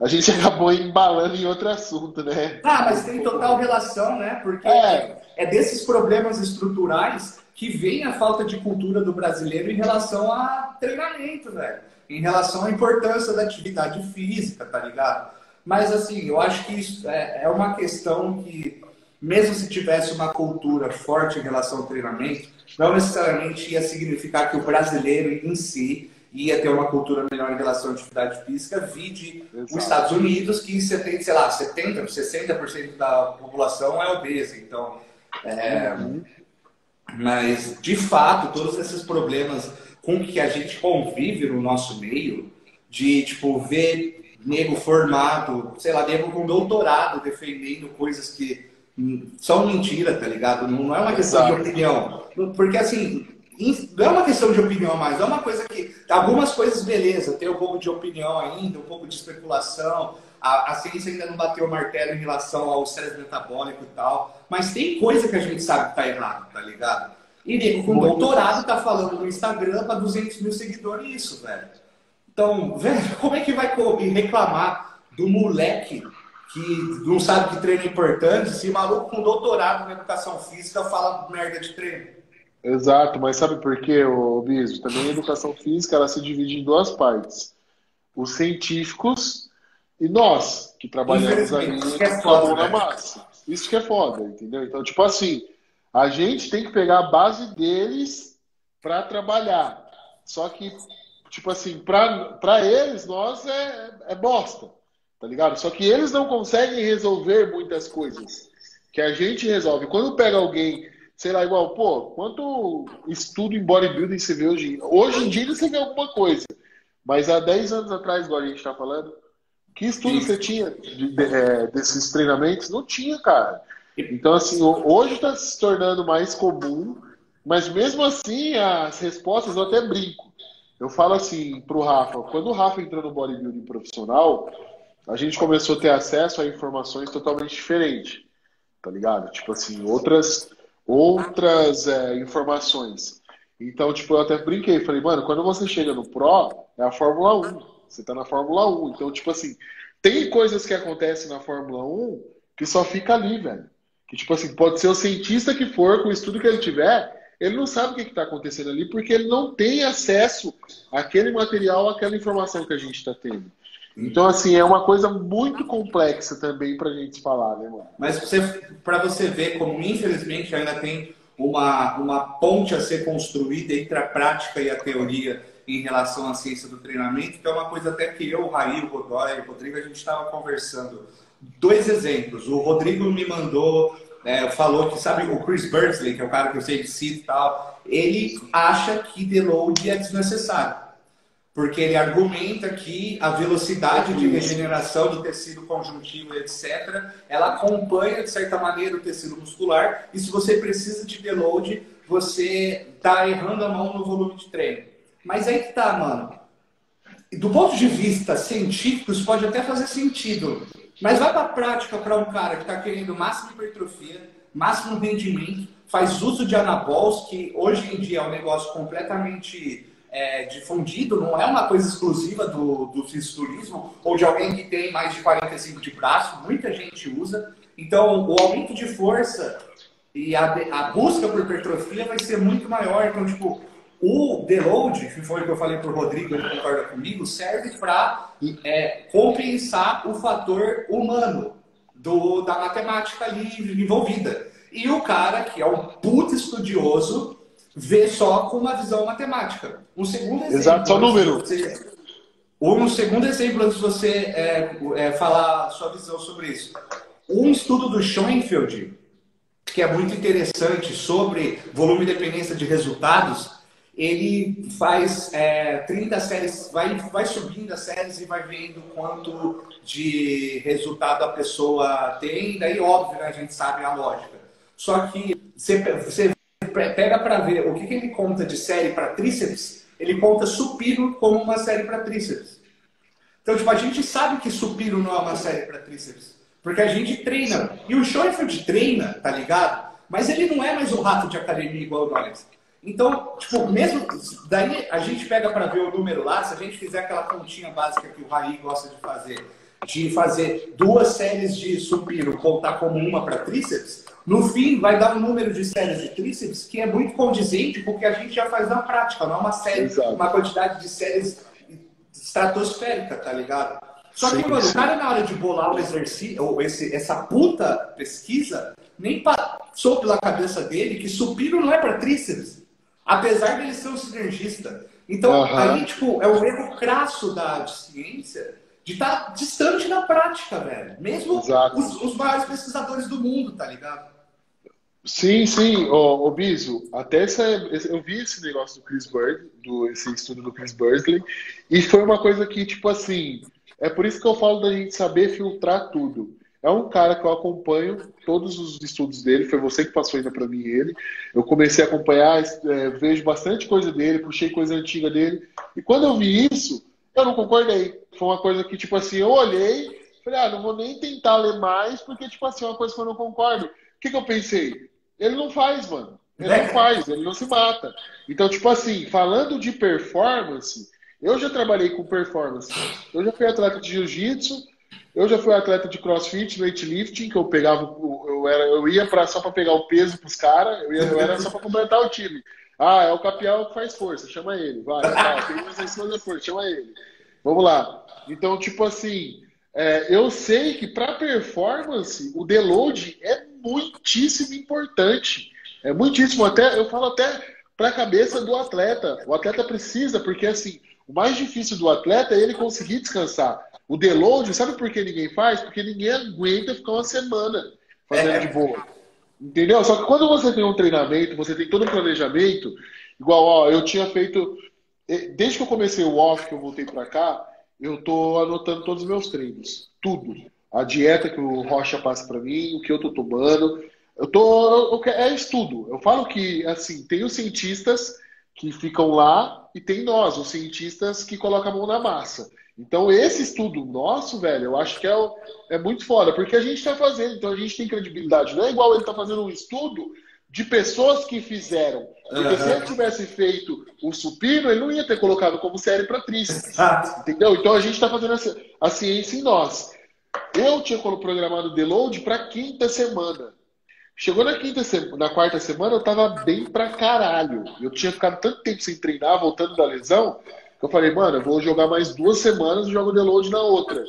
a gente [LAUGHS] acabou embalando em outro assunto, né?
Ah, mas tem total relação, né? Porque é, é desses problemas estruturais que vem a falta de cultura do brasileiro em relação a treinamento, velho. Em relação à importância da atividade física, tá ligado? Mas, assim, eu acho que isso é, é uma questão que, mesmo se tivesse uma cultura forte em relação ao treinamento, não necessariamente ia significar que o brasileiro em si ia ter uma cultura melhor em relação à atividade física, vide Exato. os Estados Unidos, que 70, sei lá, 70%, 60% da população é obesa. Então, é, uhum. mas de fato, todos esses problemas com que a gente convive no nosso meio, de tipo, ver nego formado, sei lá, nego com doutorado defendendo coisas que são mentira, tá ligado? Não é uma questão Exato. de opinião. Porque assim, não é uma questão de opinião mais, é uma coisa que. Algumas coisas, beleza, tem um pouco de opinião ainda, um pouco de especulação. A, a ciência ainda não bateu o martelo em relação ao estresse metabólico e tal. Mas tem coisa que a gente sabe que tá errado, tá ligado? E nego com doutorado tá falando no Instagram para 200 mil seguidores isso, velho. Então, velho, [LAUGHS] como é que vai reclamar do moleque que não sabe que treino é importante se maluco com doutorado na educação física fala merda de treino?
Exato, mas sabe por quê, ô Biso? Também a educação física ela se divide em duas partes. Os científicos e nós, que trabalhamos ali com é a mão na massa. Isso que é foda, entendeu? Então, tipo assim, a gente tem que pegar a base deles para trabalhar. Só que, tipo assim, para eles, nós é, é bosta, tá ligado? Só que eles não conseguem resolver muitas coisas que a gente resolve. Quando pega alguém sei lá, igual, pô, quanto estudo em bodybuilding você vê hoje? Hoje em dia você vê alguma coisa. Mas há 10 anos atrás, igual a gente está falando, que estudo você tinha de, de, é, desses treinamentos? Não tinha, cara. Então, assim, hoje está se tornando mais comum, mas mesmo assim, as respostas eu até brinco. Eu falo assim pro Rafa, quando o Rafa entrou no bodybuilding profissional, a gente começou a ter acesso a informações totalmente diferentes, tá ligado? Tipo assim, outras outras é, informações. Então, tipo, eu até brinquei, falei, mano, quando você chega no Pro, é a Fórmula 1. Você tá na Fórmula 1. Então, tipo assim, tem coisas que acontecem na Fórmula 1 que só fica ali, velho. Que, tipo assim, pode ser o cientista que for, com o estudo que ele tiver, ele não sabe o que está acontecendo ali, porque ele não tem acesso àquele material, àquela informação que a gente está tendo. Então, assim, é uma coisa muito complexa também para a gente falar, né, mano?
Mas para você ver como, infelizmente, ainda tem uma, uma ponte a ser construída entre a prática e a teoria em relação à ciência do treinamento, que é uma coisa até que eu, o Raí, o Godoy, o Rodrigo, a gente estava conversando. Dois exemplos. O Rodrigo me mandou, é, falou que, sabe, o Chris Bursley, que é o cara que eu sei de cito e tal, ele acha que deload é desnecessário porque ele argumenta que a velocidade de regeneração do tecido conjuntivo, etc., ela acompanha, de certa maneira, o tecido muscular, e se você precisa de deload, você está errando a mão no volume de treino. Mas aí que tá, mano. Do ponto de vista científico, isso pode até fazer sentido, mas vai para a prática para um cara que está querendo máxima hipertrofia, máximo rendimento, faz uso de anabols, que hoje em dia é um negócio completamente é, difundido, não é uma coisa exclusiva do, do fisiculturismo ou de alguém que tem mais de 45 de braço, muita gente usa. Então, o aumento de força e a, a busca por hipertrofia vai ser muito maior. Então, tipo, o deload, que foi o que eu falei para o Rodrigo, ele concorda comigo, serve para é, compensar o fator humano do, da matemática ali envolvida. E o cara, que é um puto estudioso, vê só com uma visão matemática. Um segundo exemplo.
Exato, só número.
Você, um segundo exemplo, antes de você é, é, falar sua visão sobre isso. Um estudo do Schoenfeld, que é muito interessante sobre volume e dependência de resultados, ele faz é, 30 séries, vai, vai subindo as séries e vai vendo quanto de resultado a pessoa tem, daí óbvio, né, a gente sabe a lógica. Só que você, pega para ver o que, que ele conta de série para tríceps, ele conta supino como uma série para tríceps. Então, tipo, a gente sabe que supino não é uma série para tríceps, porque a gente treina. E o Schoenfeld treina, tá ligado? Mas ele não é mais um rato de academia igual nós. Então, tipo, mesmo. Daí a gente pega para ver o número lá, se a gente fizer aquela continha básica que o Raí gosta de fazer, de fazer duas séries de supino, contar como uma para tríceps, no fim vai dar um número de séries de tríceps que é muito condizente com o que a gente já faz na prática, não é uma série, Exato. uma quantidade de séries estratosférica, tá ligado? Só sim, que, mano, sim. o cara na hora de bolar o exercício, ou esse, essa puta pesquisa, nem passou pela cabeça dele que supino não é para tríceps. Apesar dele ser um sinergista. Então, uhum. aí, tipo, é um erro crasso da ciência de estar tá distante da prática, velho. Mesmo os, os, maiores pesquisadores do mundo, tá ligado?
Sim, sim, ô, ô Biso, até essa, eu vi esse negócio do Chris Bird, do, esse estudo do Chris Bursley, e foi uma coisa que, tipo assim, é por isso que eu falo da gente saber filtrar tudo. É um cara que eu acompanho todos os estudos dele, foi você que passou ainda para mim ele. Eu comecei a acompanhar, é, vejo bastante coisa dele, puxei coisa antiga dele. E quando eu vi isso, eu não concordei. Foi uma coisa que, tipo assim, eu olhei, falei, ah, não vou nem tentar ler mais, porque, tipo assim, é uma coisa que eu não concordo. O que, que eu pensei? Ele não faz, mano. Ele não faz, ele não se mata. Então, tipo assim, falando de performance, eu já trabalhei com performance. Eu já fui atleta de jiu-jitsu, eu já fui atleta de crossfit, weightlifting, que eu pegava, eu, era, eu ia pra, só para pegar o peso pros caras, eu, eu era só para completar o time. Ah, é o Capial que faz força, chama ele. Vai, vai, tem mais fazer força, chama ele. Vamos lá. Então, tipo assim, é, eu sei que para performance, o deload é muitíssimo importante. É muitíssimo. Até, eu falo até para a cabeça do atleta. O atleta precisa, porque assim, o mais difícil do atleta é ele conseguir descansar. O deload, sabe por que ninguém faz? Porque ninguém aguenta ficar uma semana fazendo é. de boa. Entendeu? Só que quando você tem um treinamento, você tem todo um planejamento, igual, ó, eu tinha feito. Desde que eu comecei o off, que eu voltei para cá, eu tô anotando todos os meus treinos. Tudo. A dieta que o Rocha passa para mim, o que eu tô tomando. Eu tô. Eu, é estudo. Eu falo que, assim, tem os cientistas que ficam lá e tem nós, os cientistas que colocam a mão na massa. Então, esse estudo nosso, velho, eu acho que é, é muito foda, porque a gente está fazendo, então a gente tem credibilidade. Não é igual ele está fazendo um estudo de pessoas que fizeram. Porque uhum. se ele tivesse feito o supino, ele não ia ter colocado como série para tríceps. Entendeu? Então a gente está fazendo a, a, ciência em nós. Eu tinha programado o deload para quinta semana. Chegou na quinta na quarta semana, eu tava bem pra caralho. Eu tinha ficado tanto tempo sem treinar, voltando da lesão, eu falei, mano, eu vou jogar mais duas semanas e jogo deload na outra.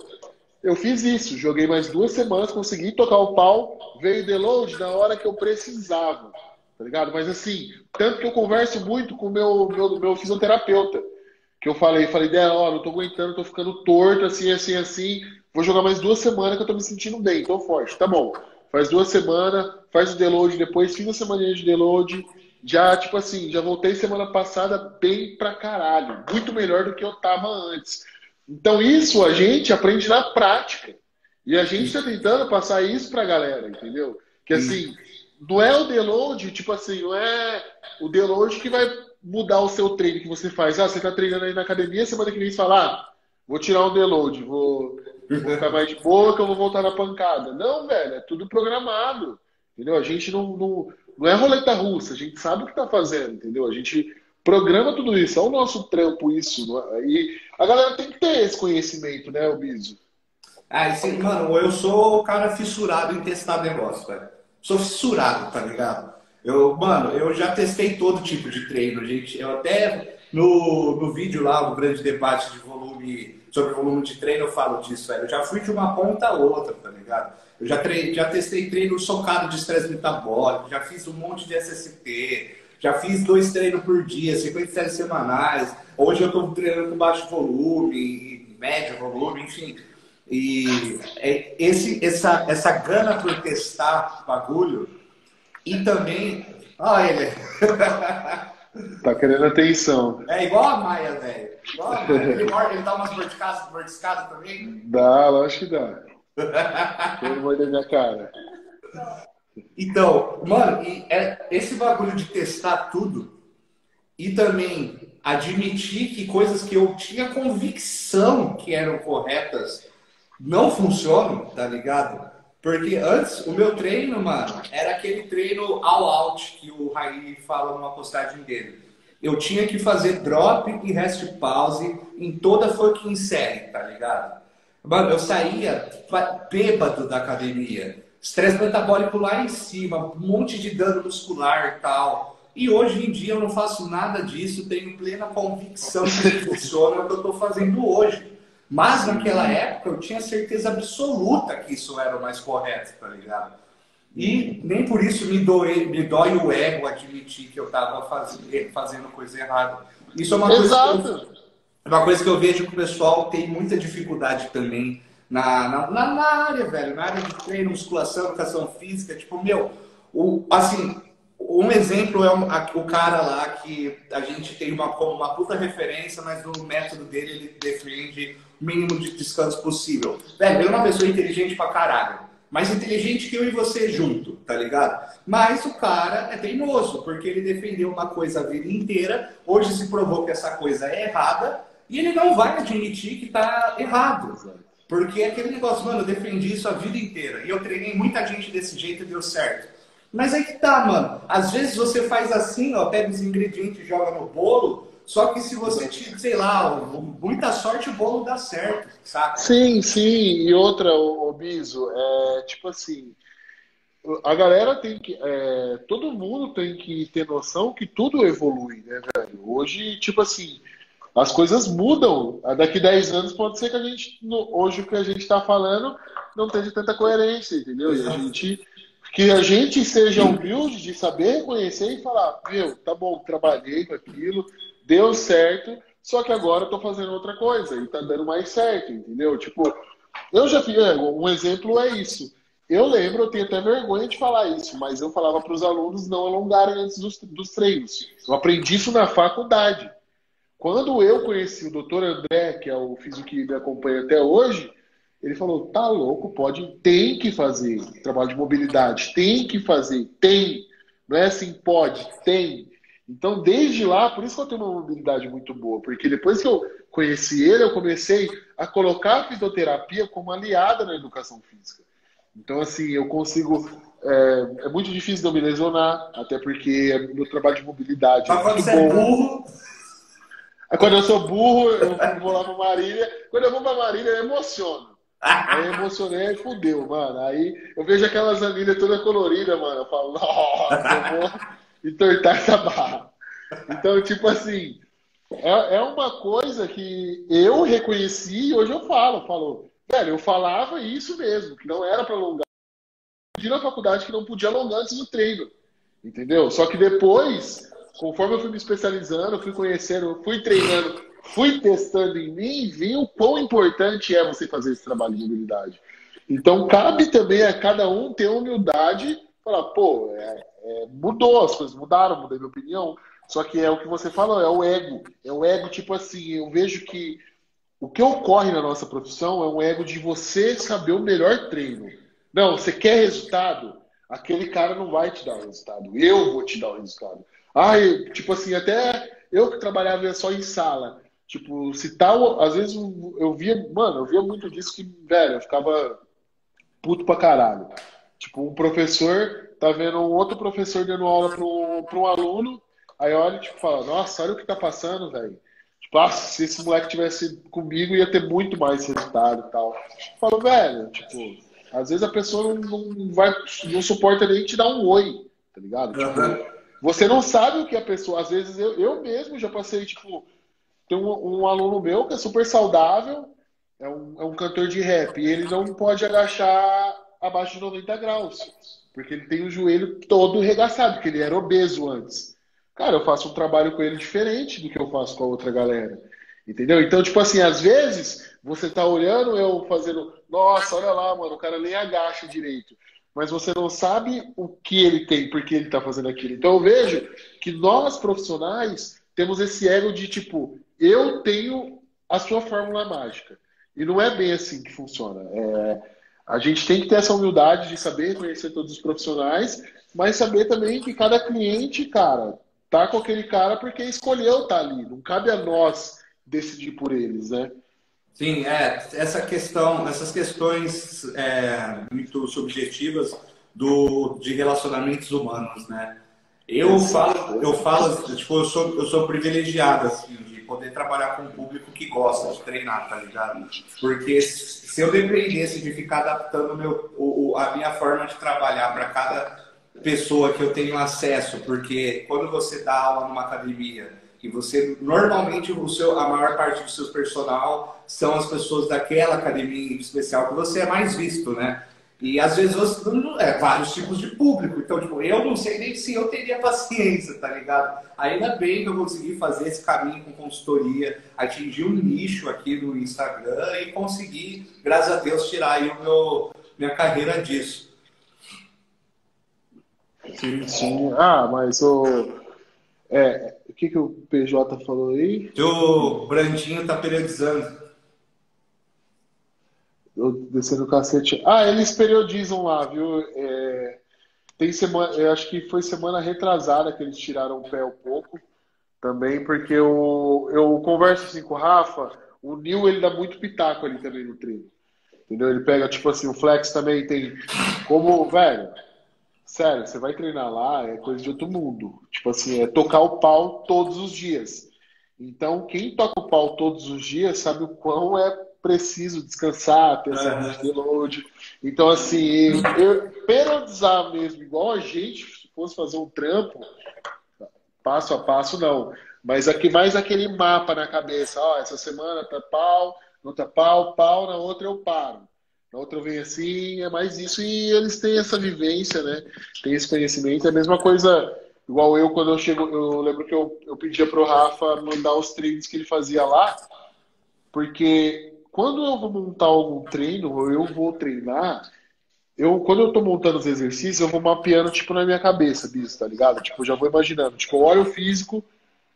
Eu fiz isso, joguei mais duas semanas, consegui tocar o pau, veio deload na hora que eu precisava, tá ligado? Mas assim, tanto que eu converso muito com o meu, meu, meu fisioterapeuta, que eu falei, falei dela, ó, não tô aguentando, tô ficando torto, assim, assim, assim, vou jogar mais duas semanas que eu tô me sentindo bem, tô forte, tá bom. Faz duas semanas, faz o deload depois, fiz a semana de deload, já, tipo assim, já voltei semana passada bem pra caralho. Muito melhor do que eu tava antes. Então, isso a gente aprende na prática. E a gente está tentando passar isso pra galera, entendeu? Que assim, não é o deload, tipo assim, não é o deload que vai mudar o seu treino que você faz. Ah, você tá treinando aí na academia, semana que vem você fala, ah, vou tirar um deload, vou, vou ficar mais de boa que eu vou voltar na pancada. Não, velho, é tudo programado. Entendeu? A gente não, não, não é roleta russa, a gente sabe o que está fazendo, entendeu? A gente programa tudo isso. É o nosso trampo isso. É? E a galera tem que ter esse conhecimento, né, Biso?
Ah, sim, mano, eu sou o cara fissurado em testar negócio, velho. Sou fissurado, tá ligado? Eu, mano, eu já testei todo tipo de treino, gente. Eu até no, no vídeo lá, o grande debate de volume, sobre volume de treino, eu falo disso, velho. Eu já fui de uma ponta a outra, tá ligado? Eu já, já testei treino socado de estresse metabólico, já fiz um monte de SST, já fiz dois treinos por dia, 50 séries semanais. Hoje eu estou treinando com baixo volume, médio volume, enfim. E é esse, essa, essa gana por testar bagulho e também. Olha ele. [LAUGHS]
Tá querendo atenção.
É igual a Maia, velho. Igual a Maia. Ele, ele dá umas mordiscadas também?
Dá, lógico que dá. Ele morde minha cara.
Então, mano, é, esse bagulho de testar tudo e também admitir que coisas que eu tinha convicção que eram corretas não funcionam, tá ligado? Porque antes, o meu treino, mano, era aquele treino all out que o Raí fala numa postagem dele. Eu tinha que fazer drop e rest pause em toda fucking série, tá ligado? Mano, eu saía bêbado da academia. Estresse metabólico lá em cima, um monte de dano muscular e tal. E hoje em dia eu não faço nada disso, tenho plena convicção que funciona o que eu estou fazendo hoje. Mas naquela época eu tinha certeza absoluta que isso era o mais correto, tá ligado? E nem por isso me, doe, me dói o ego admitir que eu estava faz, fazendo coisa errada. Isso é uma coisa, eu, uma coisa que eu vejo que o pessoal tem muita dificuldade também na, na, na, área, velho, na área de treino, musculação, educação física. Tipo, meu, o, assim, um exemplo é o cara lá que a gente tem uma, uma puta referência, mas no método dele ele defende o mínimo de descanso possível. Velho, ele é uma pessoa inteligente pra caralho. Mais inteligente que eu e você junto, tá ligado? Mas o cara é teimoso, porque ele defendeu uma coisa a vida inteira, hoje se provou que essa coisa é errada, e ele não vai admitir que tá errado. Porque é aquele negócio, mano, eu defendi isso a vida inteira. E eu treinei muita gente desse jeito e deu certo. Mas aí que tá, mano. Às vezes você faz assim, ó, pega os ingredientes e joga no bolo, só que se você, sei lá, muita sorte o bolo dá certo, saca?
Sim, sim. E outra, o, Biso, é tipo assim, a galera tem que. É, todo mundo tem que ter noção que tudo evolui, né, velho? Hoje, tipo assim, as coisas mudam. Daqui 10 anos pode ser que a gente, hoje o que a gente está falando, não tenha tanta coerência, entendeu? E a gente que a gente seja humilde de saber reconhecer e falar, meu, tá bom, trabalhei com aquilo, deu certo, só que agora eu tô fazendo outra coisa e tá dando mais certo, entendeu? Tipo, eu já fiz, é, um exemplo é isso. Eu lembro, eu tenho até vergonha de falar isso, mas eu falava para os alunos não alongarem antes dos, dos treinos. Eu aprendi isso na faculdade. Quando eu conheci o doutor André, que é o físico que me acompanha até hoje, ele falou: tá louco, pode, tem que fazer trabalho de mobilidade, tem que fazer, tem. Não é assim, pode, tem. Então, desde lá, por isso que eu tenho uma mobilidade muito boa, porque depois que eu conheci ele, eu comecei a colocar a fisioterapia como aliada na educação física. Então, assim, eu consigo. É, é muito difícil não me lesionar, até porque meu trabalho de mobilidade.
Mas é quando você é burro.
Quando eu sou burro, eu vou lá para Marília. Quando eu vou para Marília, eu emociono. Aí emocionei e fudeu, mano. Aí eu vejo aquelas anilhas toda colorida, mano. Eu falo, nossa, eu vou entortar essa barra. Então, tipo assim, é, é uma coisa que eu reconheci e hoje eu falo. Falo, velho, eu falava isso mesmo, que não era para alongar. Eu pedi na faculdade que não podia alongar antes do treino. Entendeu? Só que depois, conforme eu fui me especializando, fui conhecendo, fui treinando fui testando em mim vi o quão importante é você fazer esse trabalho de mobilidade. Então, cabe também a cada um ter humildade falar, pô, é, é, mudou, as coisas mudaram, mudei minha opinião. Só que é o que você falou, é o ego. É o ego, tipo assim, eu vejo que o que ocorre na nossa profissão é um ego de você saber o melhor treino. Não, você quer resultado? Aquele cara não vai te dar o resultado. Eu vou te dar o resultado. Ai, tipo assim, até eu que trabalhava só em sala, Tipo, se tal, às vezes eu via, mano, eu via muito disso que, velho, eu ficava puto pra caralho. Tipo, um professor tá vendo um outro professor dando aula para um aluno Aí olha tipo, fala, nossa, olha o que tá passando, velho. Tipo, ah, se esse moleque tivesse comigo, ia ter muito mais resultado e tal. Eu falo, velho, tipo, às vezes a pessoa não, não, vai, não suporta nem te dar um oi, tá ligado?
Uhum.
Você não sabe o que a pessoa. Às vezes eu, eu mesmo já passei, tipo, tem um, um aluno meu que é super saudável, é um, é um cantor de rap, e ele não pode agachar abaixo de 90 graus, porque ele tem o joelho todo regaçado, porque ele era obeso antes. Cara, eu faço um trabalho com ele diferente do que eu faço com a outra galera. Entendeu? Então, tipo assim, às vezes você tá olhando eu fazendo, nossa, olha lá, mano, o cara nem agacha direito. Mas você não sabe o que ele tem, porque ele tá fazendo aquilo. Então eu vejo que nós profissionais temos esse ego de tipo, eu tenho a sua fórmula mágica. E não é bem assim que funciona. É, a gente tem que ter essa humildade de saber conhecer todos os profissionais, mas saber também que cada cliente, cara, tá com aquele cara porque escolheu estar tá ali. Não cabe a nós decidir por eles, né?
Sim, é essa questão, essas questões é, muito subjetivas do, de relacionamentos humanos, né? Eu falo, eu falo, tipo, eu sou, eu sou privilegiado assim, de poder trabalhar com um público que gosta de treinar, tá ligado? Porque se eu dependesse de ficar adaptando meu, o, a minha forma de trabalhar para cada pessoa que eu tenho acesso, porque quando você dá aula numa academia você normalmente o seu, a maior parte do seu personal são as pessoas daquela academia especial que você é mais visto, né? E às vezes você é vários tipos de público. Então, tipo, eu não sei nem se eu teria [LAUGHS] paciência, tá ligado? Ainda bem que eu consegui fazer esse caminho com consultoria, atingir um nicho aqui no Instagram e conseguir, graças a Deus, tirar aí o meu, minha carreira disso.
Sim, sim. Ah, mas o. É, o que, que o PJ falou aí?
Que o Brandinho tá periodizando.
Eu descendo o cacete. Ah, eles periodizam lá, viu? É, tem semana, eu acho que foi semana retrasada que eles tiraram o pé um pouco também, porque eu, eu converso assim com o Rafa, o Nil ele dá muito pitaco ali também no treino. Entendeu? Ele pega, tipo assim, o Flex também tem como, velho, Sério, você vai treinar lá, é coisa de outro mundo. Tipo assim, é tocar o pau todos os dias. Então, quem toca o pau todos os dias sabe o quão é preciso descansar, ter essa uhum. de load. Então, assim, eu, periodizar mesmo, igual a gente se fosse fazer um trampo, passo a passo, não. Mas aqui mais aquele mapa na cabeça, ó, essa semana tá pau, outra pau, pau, na outra eu paro. Na outra vem assim, é mais isso. E eles têm essa vivência, né? Tem esse conhecimento. É a mesma coisa, igual eu, quando eu chego, eu lembro que eu, eu pedia pro Rafa mandar os treinos que ele fazia lá, porque quando eu vou montar algum treino, ou eu vou treinar, eu, quando eu tô montando os exercícios, eu vou mapeando, tipo, na minha cabeça, bicho, tá ligado? Tipo, já vou imaginando. Tipo, eu olho o físico,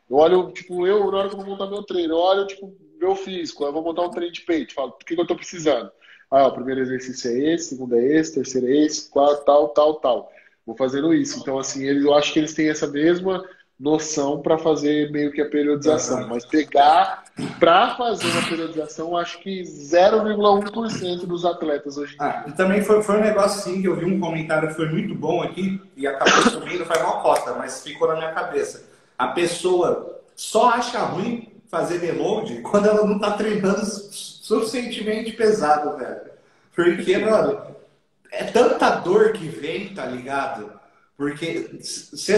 eu olho, tipo, eu, na hora que eu vou montar meu treino, eu olho, tipo, meu físico, eu vou montar um treino de peito, falo, o que, que eu tô precisando? Ah, o primeiro exercício é esse, o segundo é esse, o terceiro é esse, quarto, tal, tal, tal. Vou fazendo isso. Então, assim, eles, eu acho que eles têm essa mesma noção para fazer meio que a periodização. Mas pegar para fazer uma periodização, acho que 0,1% dos atletas hoje em dia.
Ah, e também foi, foi um negócio assim que eu vi um comentário que foi muito bom aqui e acabou subindo, foi mal costa, mas ficou na minha cabeça. A pessoa só acha ruim fazer deload quando ela não está treinando suficientemente pesado, velho. Porque, mano, é tanta dor que vem, tá ligado? Porque. Cê,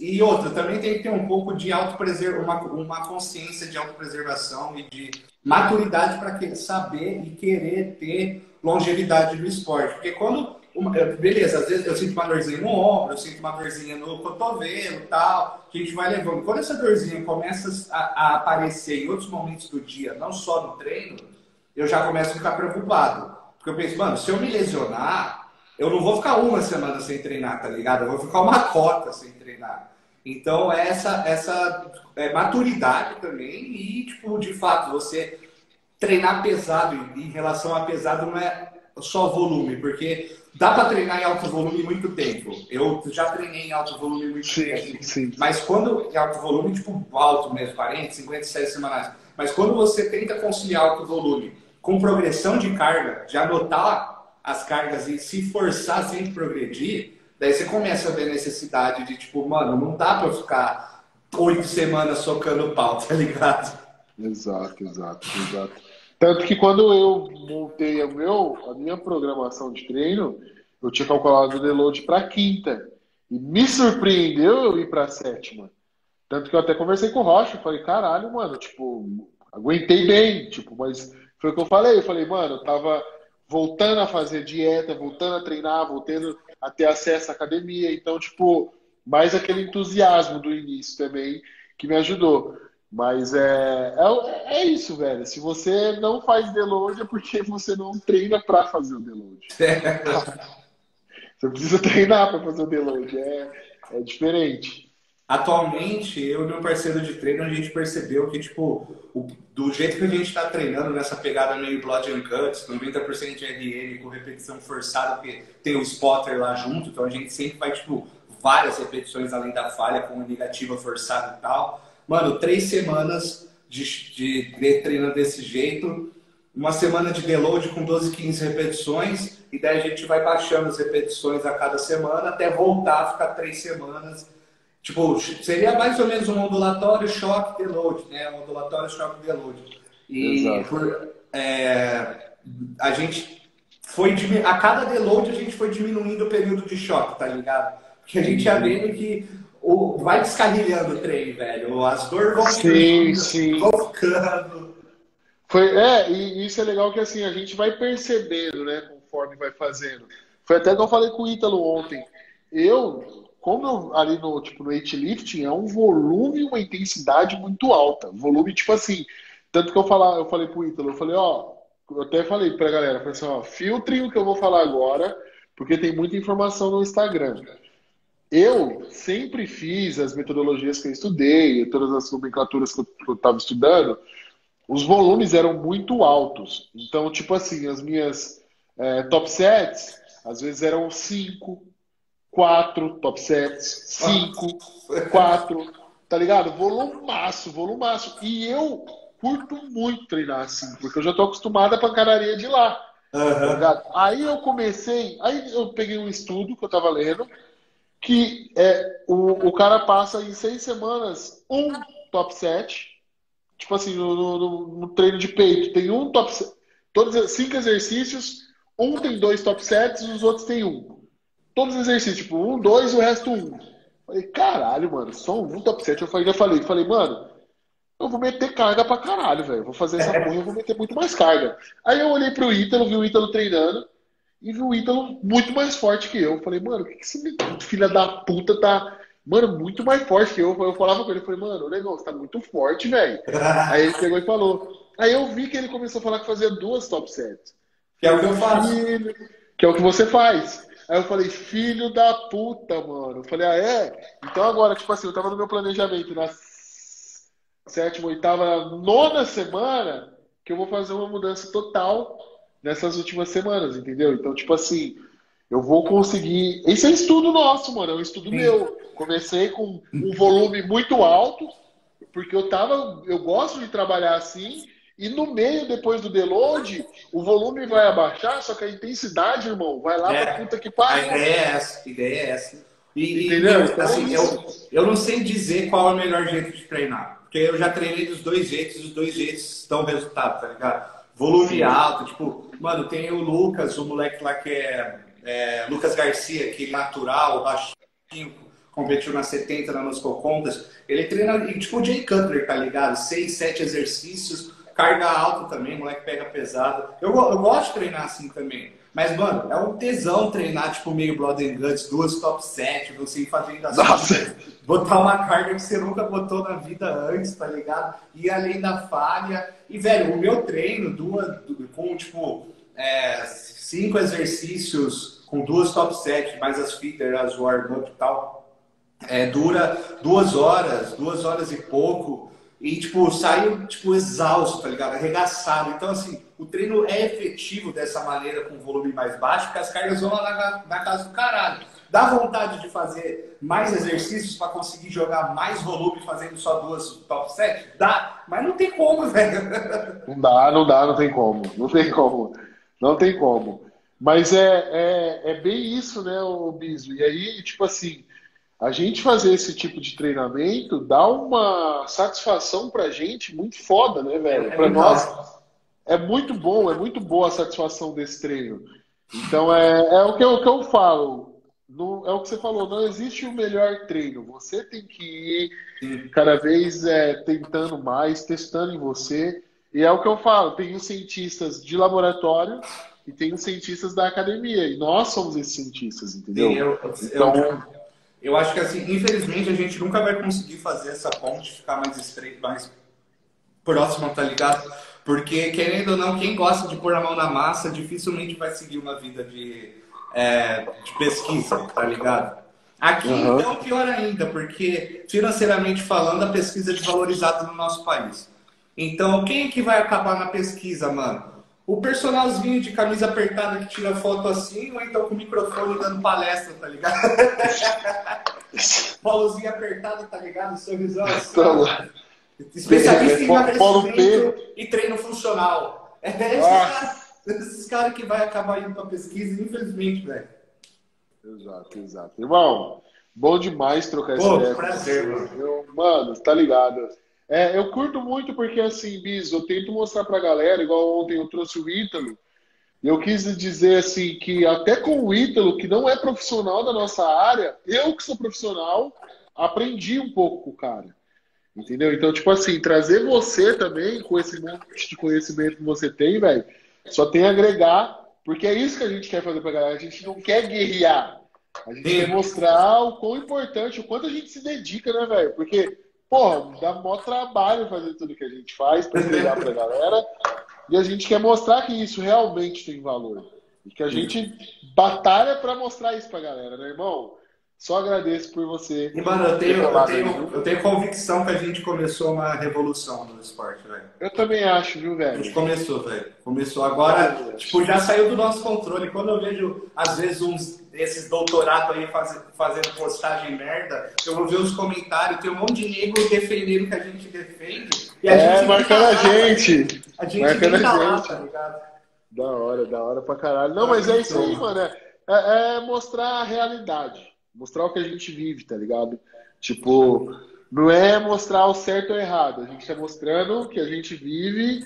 e outra, também tem que ter um pouco de autopreservação, uma, uma consciência de autopreservação e de maturidade para saber e querer ter longevidade no esporte. Porque quando. Uma, beleza, às vezes eu sinto uma dorzinha no ombro, eu sinto uma dorzinha no cotovelo tal, que a gente vai levando. Quando essa dorzinha começa a, a aparecer em outros momentos do dia, não só no treino, eu já começo a ficar preocupado. Porque eu penso, mano, se eu me lesionar, eu não vou ficar uma semana sem treinar, tá ligado? Eu vou ficar uma cota sem treinar. Então, essa, essa é, maturidade também e, tipo, de fato, você treinar pesado em relação a pesado não é só volume, porque dá para treinar em alto volume muito tempo. Eu já treinei em alto volume muito sim, tempo. Sim. Mas quando em alto volume, tipo alto mesmo, 40, 56 semanais. Mas quando você tenta conciliar alto volume com progressão de carga, de anotar as cargas e se forçar sem progredir, daí você começa a ver a necessidade de, tipo, mano, não dá para ficar oito semanas socando pau, tá ligado?
Exato, exato, exato. Tanto que quando eu montei o meu, a minha programação de treino, eu tinha calculado o deload para quinta. E me surpreendeu eu ir para sétima. Tanto que eu até conversei com o Rocha, falei, caralho, mano, tipo, aguentei bem, tipo, mas foi o que eu falei, eu falei, mano, eu tava voltando a fazer dieta, voltando a treinar, voltando a ter acesso à academia, então, tipo, mais aquele entusiasmo do início também que me ajudou. Mas é, é, é isso, velho. Se você não faz deload é porque você não treina para fazer o deload. você precisa treinar para fazer o deload. É, é diferente.
Atualmente, eu e meu parceiro de treino, a gente percebeu que, tipo, o, do jeito que a gente está treinando nessa pegada meio blood and cuts, 90% de RN com repetição forçada, porque tem o spotter lá junto, então a gente sempre vai, tipo, várias repetições além da falha, com negativa forçada e tal. Mano, três semanas de, de, de desse jeito, uma semana de deload com 12, 15 repetições, e daí a gente vai baixando as repetições a cada semana até voltar a ficar três semanas. Tipo, seria mais ou menos um ondulatório choque deload, né? Um ondulatório choque deload. E por, é, a gente foi a cada deload a gente foi diminuindo o período de choque, tá ligado? Porque a gente ia vendo que o, vai descarrilhando o trem, velho. As dores vão
sim, sim.
vão ficando.
Foi, é, e isso é legal que assim, a gente vai percebendo, né, conforme vai fazendo. Foi até que eu falei com o Ítalo ontem. Eu, como eu, ali no, tipo, no weightlifting, é um volume e uma intensidade muito alta. Volume, tipo assim, tanto que eu, falar, eu falei pro Ítalo, eu falei, ó, eu até falei pra galera, falei assim, ó, filtrem o que eu vou falar agora, porque tem muita informação no Instagram. Eu sempre fiz as metodologias que eu estudei, todas as nomenclaturas que eu estava estudando, os volumes eram muito altos. Então, tipo assim, as minhas é, top sets, às vezes eram cinco, quatro top sets, cinco, [LAUGHS] quatro, tá ligado? Volumaço, volumaço. E eu curto muito treinar assim, porque eu já tô acostumado à pancadaria de lá. Uhum. Tá aí eu comecei, aí eu peguei um estudo que eu tava lendo, que é, o, o cara passa em seis semanas um top set, tipo assim, no, no, no treino de peito, tem um top set, todos cinco exercícios, um tem dois top sets os outros tem um. Todos os exercícios, tipo, um, dois, o resto um. Falei, caralho, mano, só um top set. Eu falei, já falei, falei, mano, eu vou meter carga pra caralho, velho. Vou fazer essa porra, eu vou meter muito mais carga. Aí eu olhei pro Ítalo, vi o Ítalo treinando e vi o Ítalo muito mais forte que eu. Falei, mano, o que, que esse filho da puta tá. Mano, muito mais forte que eu. Eu falava com ele, falei, mano, negócio você tá muito forte, velho. [LAUGHS] Aí ele pegou e falou. Aí eu vi que ele começou a falar que fazia duas top sets.
Que é o que eu faço.
Que é o que você faz. Aí eu falei, filho da puta, mano. Eu falei, ah, é? Então agora, tipo assim, eu tava no meu planejamento na sétima, oitava, nona semana, que eu vou fazer uma mudança total nessas últimas semanas, entendeu? Então, tipo assim, eu vou conseguir. Esse é estudo nosso, mano, é um estudo Sim. meu. Comecei com um volume muito alto, porque eu tava. Eu gosto de trabalhar assim, e no meio, depois do deload, o volume vai abaixar, só que a intensidade, irmão, vai lá é, pra puta que pariu.
A ideia é essa, a ideia é essa. E, Entendeu? Então, assim, é eu, eu não sei dizer qual é o melhor jeito de treinar. Porque eu já treinei dos dois jeitos, e os dois jeitos dão resultado, tá ligado? Volume Sim. alto, tipo, Mano, tem o Lucas, o moleque lá que é, é Lucas Garcia, que natural, baixinho, competiu na 70 na Moscou Contas. Ele treina tipo o Jay Cutler, tá ligado? Seis, sete exercícios, carga alta também, moleque pega pesado. Eu, eu gosto de treinar assim também. Mas, mano, é um tesão treinar, tipo, meio Blood and Guts, duas top 7, você ir fazendo as coisas, botar uma carga que você nunca botou na vida antes, tá ligado? Ir além da falha. E, velho, o meu treino, duas, com, tipo, é, cinco exercícios com duas top 7, mais as fitter, as warm-up e tal, é, dura duas horas, duas horas e pouco. E, tipo, saio, tipo, exausto, tá ligado? Arregaçado. Então, assim, o treino é efetivo dessa maneira, com volume mais baixo, porque as cargas vão lá na, na casa do caralho. Dá vontade de fazer mais exercícios para conseguir jogar mais volume fazendo só duas top 7? Dá, mas não tem como, [LAUGHS] velho.
Não dá, não dá, não tem como. Não tem como. Não tem como. Mas é, é, é bem isso, né, o Biso? E aí, tipo assim, a gente fazer esse tipo de treinamento dá uma satisfação pra gente muito foda, né, velho? É, pra nós é muito bom, é muito boa a satisfação desse treino. Então é, é o, que eu, o que eu falo. é o que você falou, não existe o melhor treino. Você tem que ir cada vez é, tentando mais, testando em você. E é o que eu falo, tem os cientistas de laboratório e tem os cientistas da academia. E nós somos esses cientistas, entendeu? Sim, eu,
então, eu, eu acho que assim, infelizmente a gente nunca vai conseguir fazer essa ponte ficar mais estreita, mais próxima, tá ligado? Porque, querendo ou não, quem gosta de pôr a mão na massa dificilmente vai seguir uma vida de, é, de pesquisa, tá ligado? Aqui, uhum. então, pior ainda, porque financeiramente falando, a pesquisa é desvalorizada no nosso país. Então, quem é que vai acabar na pesquisa, mano? O personalzinho de camisa apertada que tira foto assim, ou então com o microfone dando palestra, tá ligado? [LAUGHS] Polozinho apertado, tá ligado? Sorrisão assim. Especialista em emagrecimento e treino funcional. É esses caras esses cara que vai acabar indo pra pesquisa, infelizmente, velho.
Exato, exato. Irmão, bom demais trocar esse
ideia. prazer, mano.
Eu, mano, tá ligado? É, eu curto muito porque, assim, Bis, eu tento mostrar pra galera, igual ontem eu trouxe o Ítalo, e eu quis dizer, assim, que até com o Ítalo, que não é profissional da nossa área, eu que sou profissional, aprendi um pouco com o cara. Entendeu? Então, tipo assim, trazer você também com esse monte de conhecimento que você tem, velho, só tem a agregar, porque é isso que a gente quer fazer pra galera. A gente não quer guerrear. A gente Sim. quer mostrar o quão importante, o quanto a gente se dedica, né, velho? Porque, porra, dá maior trabalho fazer tudo que a gente faz pra entregar pra galera. E a gente quer mostrar que isso realmente tem valor. E que a gente batalha para mostrar isso pra galera, né, irmão? Só agradeço por você.
E, mano, eu tenho, eu, tenho, eu tenho convicção que a gente começou uma revolução no esporte, velho.
Eu também acho, viu, velho?
A gente começou, velho. Começou agora, tipo, já saiu do nosso controle. Quando eu vejo, às vezes, uns desses doutorados aí faz, fazendo postagem merda, eu vou ver os comentários, tem um monte de negro defendendo o que a gente defende.
E a é, gente marcando a gente.
A gente marcando a gente. Lá, tá ligado?
Da hora, da hora pra caralho. Não, mas é isso aí, mano. É, é mostrar a realidade mostrar o que a gente vive, tá ligado? Tipo, não é mostrar o certo ou errado, a gente tá mostrando o que a gente vive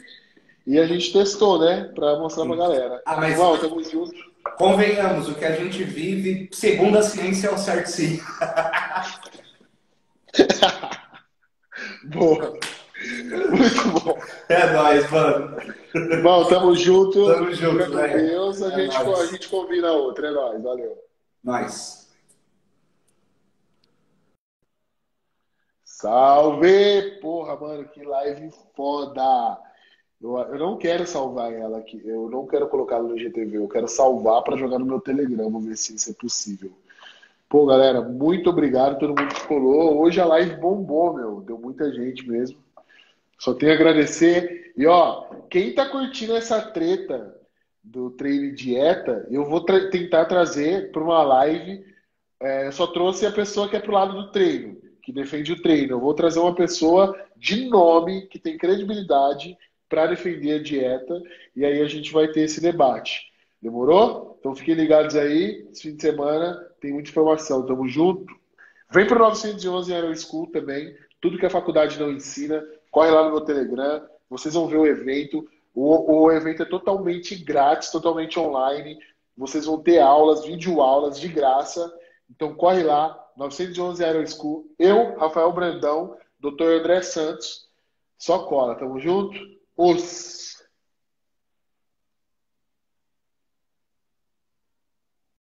e a gente testou, né? Pra mostrar pra galera.
Ah, mas Igual, tamo junto. Convenhamos, o que a gente vive, segundo a ciência, é o certo sim. [LAUGHS]
Boa. Muito bom.
É nóis, mano.
Bom, tamo junto.
Tamo junto, velho.
Deus, a, é gente, a gente combina outra. É nóis, valeu.
Nós.
Salve! Porra, mano, que live foda! Eu, eu não quero salvar ela aqui, eu não quero colocá-la no GTV, eu quero salvar para jogar no meu Telegram, ver se isso é possível. Pô, galera, muito obrigado todo mundo que colou. Hoje a live bombou, meu, deu muita gente mesmo. Só tenho a agradecer. E ó, quem tá curtindo essa treta do treino dieta, eu vou tra tentar trazer para uma live. É, só trouxe a pessoa que é pro lado do treino que defende o treino. Eu vou trazer uma pessoa de nome, que tem credibilidade, para defender a dieta, e aí a gente vai ter esse debate. Demorou? Então fiquem ligados aí. Esse fim de semana tem muita informação. Tamo junto. Vem para o 911 Aero School também. Tudo que a faculdade não ensina. Corre lá no meu Telegram. Vocês vão ver o evento. O, o evento é totalmente grátis, totalmente online. Vocês vão ter aulas, videoaulas de graça. Então corre lá, 911 Aero School. Eu, Rafael Brandão, Dr. André Santos. Só cola, tamo junto? Os.